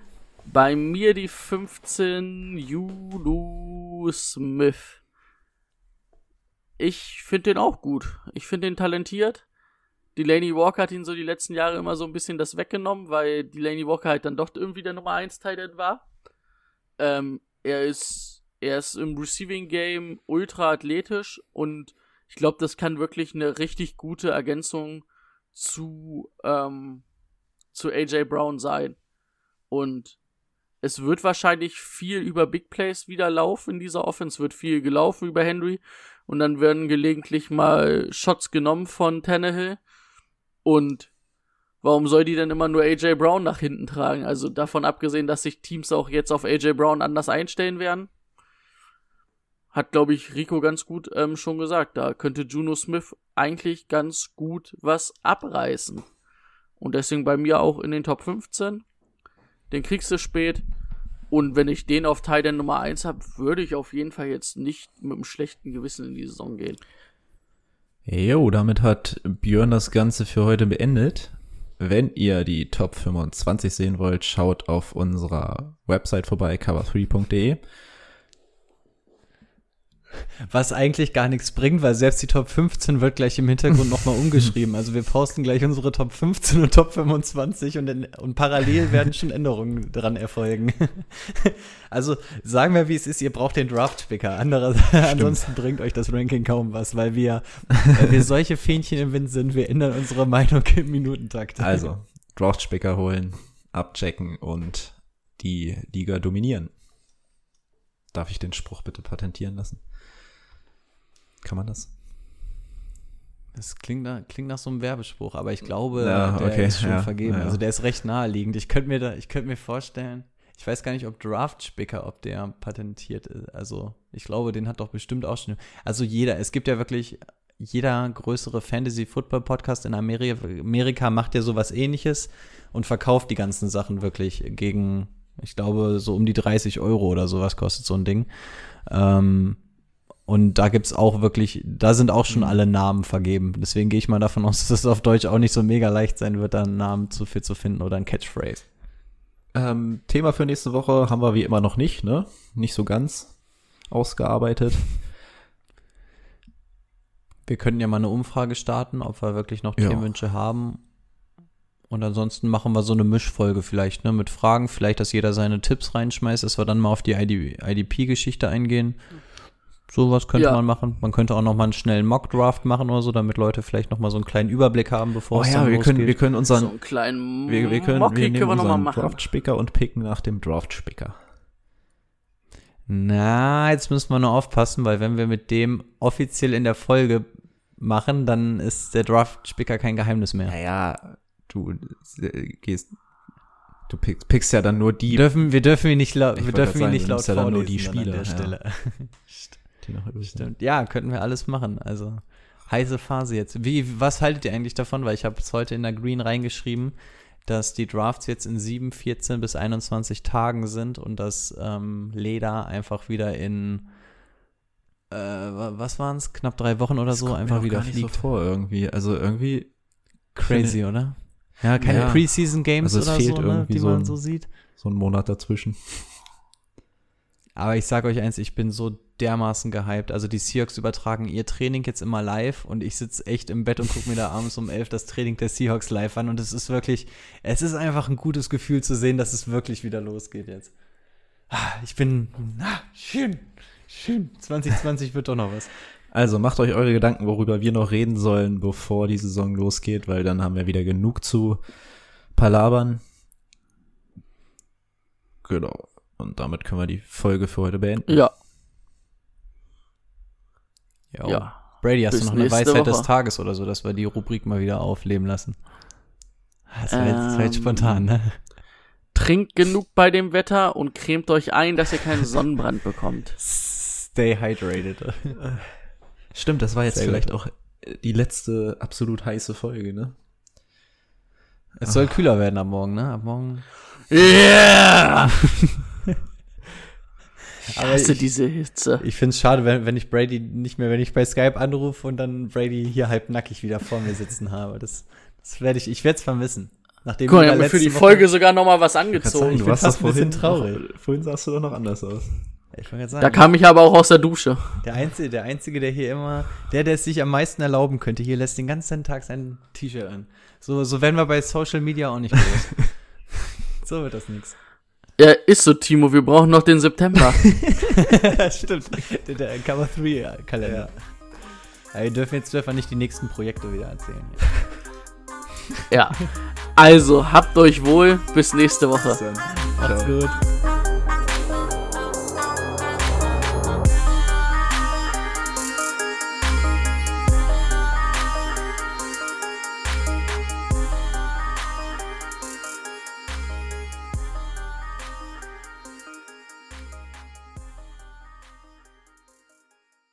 Bei mir die 15 Julu Smith. Ich finde den auch gut. Ich finde den talentiert. Delaney Walker hat ihn so die letzten Jahre immer so ein bisschen das weggenommen, weil Delaney Walker halt dann doch irgendwie der Nummer 1 Titan war. Ähm, er ist, er ist im Receiving Game ultra athletisch und ich glaube, das kann wirklich eine richtig gute Ergänzung zu, ähm, zu AJ Brown sein. Und es wird wahrscheinlich viel über Big Plays wieder laufen in dieser Offense, wird viel gelaufen über Henry und dann werden gelegentlich mal Shots genommen von Tannehill. Und warum soll die denn immer nur AJ Brown nach hinten tragen? Also davon abgesehen, dass sich Teams auch jetzt auf AJ Brown anders einstellen werden, hat, glaube ich, Rico ganz gut ähm, schon gesagt. Da könnte Juno Smith eigentlich ganz gut was abreißen. Und deswegen bei mir auch in den Top 15. Den kriegst du spät. Und wenn ich den auf Teil der Nummer 1 habe, würde ich auf jeden Fall jetzt nicht mit einem schlechten Gewissen in die Saison gehen. Jo, damit hat Björn das Ganze für heute beendet. Wenn ihr die Top 25 sehen wollt, schaut auf unserer Website vorbei, cover3.de. Was eigentlich gar nichts bringt, weil selbst die Top 15 wird gleich im Hintergrund nochmal umgeschrieben. Also wir posten gleich unsere Top 15 und Top 25 und, in, und parallel werden schon Änderungen dran erfolgen. also sagen wir, wie es ist, ihr braucht den Draft-Picker. ansonsten bringt euch das Ranking kaum was, weil wir, weil wir solche Fähnchen im Wind sind, wir ändern unsere Meinung im Minutentakt. Also, Draft-Picker holen, abchecken und die Liga dominieren. Darf ich den Spruch bitte patentieren lassen? Kann man das? Das klingt, nach, klingt nach so einem Werbespruch, aber ich glaube, ja, der okay, ist schon ja, vergeben. Ja. Also der ist recht naheliegend. Ich könnte mir da, ich könnte mir vorstellen, Ich weiß gar nicht, ob Draft-Spicker, ob der patentiert ist. Also, ich glaube, den hat doch bestimmt auch schon. Also, jeder, es gibt ja wirklich, jeder größere Fantasy-Football-Podcast in Amerika, Amerika macht ja sowas ähnliches und verkauft die ganzen Sachen wirklich gegen, ich glaube, so um die 30 Euro oder sowas kostet so ein Ding. Ähm, und da gibt's auch wirklich, da sind auch schon alle Namen vergeben. Deswegen gehe ich mal davon aus, dass es auf Deutsch auch nicht so mega leicht sein wird, da einen Namen zu viel zu finden oder ein Catchphrase. Ähm, Thema für nächste Woche haben wir wie immer noch nicht, ne? Nicht so ganz ausgearbeitet. Wir könnten ja mal eine Umfrage starten, ob wir wirklich noch Ja. Themenwünsche haben. Und ansonsten machen wir so eine Mischfolge vielleicht, ne? Mit Fragen, vielleicht, dass jeder seine Tipps reinschmeißt, dass wir dann mal auf die ID IDP-Geschichte eingehen. Sowas könnte Ja. man machen. Man könnte auch noch mal einen schnellen Mock-Draft machen oder so, damit Leute vielleicht noch mal so einen kleinen Überblick haben, bevor Oh es ja, dann wir können, losgeht. wir können So unseren, einen kleinen wir, wir können, Mocky wir nehmen können wir noch mal unseren machen. Draft-Spicker und picken nach dem Draft-Spicker. Na, jetzt müssen wir nur aufpassen, weil wenn wir mit dem offiziell in der Folge machen, dann ist der Draft-Spicker kein Geheimnis mehr. Naja, du äh, gehst, du pickst, pickst ja dann nur die, Wir dürfen, wir dürfen ihn nicht laut, wir dürfen ihn nicht laut ja dann nur vorlesen die dann an der ja. Stelle. die noch übrig. Stimmt. Ja, könnten wir alles machen. Also heiße Phase jetzt. Wie, was haltet ihr eigentlich davon? Weil ich habe es heute in der Green reingeschrieben, dass die Drafts jetzt in 7, 14 bis 21 Tagen sind und dass ähm, Leder einfach wieder in äh, wa- was waren es? Knapp drei Wochen oder Das so einfach wieder gar nicht fliegt. so vor irgendwie. Also irgendwie Crazy, oder? Ja, keine Ja. Preseason Games Also oder fehlt so, ne, irgendwie die so man ein- so sieht. so ein Monat dazwischen. Aber ich sag euch eins, ich bin so dermaßen gehypt. Also die Seahawks übertragen ihr Training jetzt immer live und ich sitze echt im Bett und gucke mir da abends um elf das Training der Seahawks live an und es ist wirklich, es ist einfach ein gutes Gefühl zu sehen, dass es wirklich wieder losgeht jetzt. Ah, Ich bin, ah, schön, schön. 2020 wird doch noch was. Also macht euch eure Gedanken, worüber wir noch reden sollen, bevor die Saison losgeht, weil dann haben wir wieder genug zu palabern. Genau. Und damit können wir die Folge für heute beenden. Ja, Jo. ja. Brady, hast Bis du noch eine Weisheit des Woche. Tages oder so, dass wir die Rubrik mal wieder aufleben lassen? Das war jetzt, das war jetzt Ähm, spontan, ne? Trinkt genug bei dem Wetter und cremt euch ein, dass ihr keinen Sonnenbrand bekommt. Stay hydrated. Stimmt, das war jetzt Sehr vielleicht auch äh, die letzte absolut heiße Folge, ne? Es soll kühler werden am Morgen, ne? Ab morgen. Yeah! Ich hasse ich- diese Hitze. Ich find's schade, wenn, wenn ich Brady nicht mehr, wenn ich bei Skype anrufe und dann Brady hier halb nackig wieder vor mir sitzen habe. Das, das werde ich, ich werde es vermissen. Nachdem Guck mal, ich habe mir für die letzte Folge Woche- sogar noch mal was angezogen. ich du bin fast ein bisschen vorhin traurig. Noch, vorhin sahst du doch noch anders aus. Ich sagen, Da kam ich aber auch aus der Dusche. der Einzige, der Einzige, der hier immer, der, der es sich am meisten erlauben könnte, hier lässt den ganzen Tag sein T-Shirt an. So, so werden wir bei Social Media auch nicht groß. so wird das nix. Ja, ist so, Timo, wir brauchen noch den September. Stimmt. Der, der Cover 3 Kalender. Ja. wir dürfen jetzt wir nicht die nächsten Projekte wieder erzählen. ja. Also, habt euch wohl. Bis nächste Woche. Dann, Macht's ciao. gut.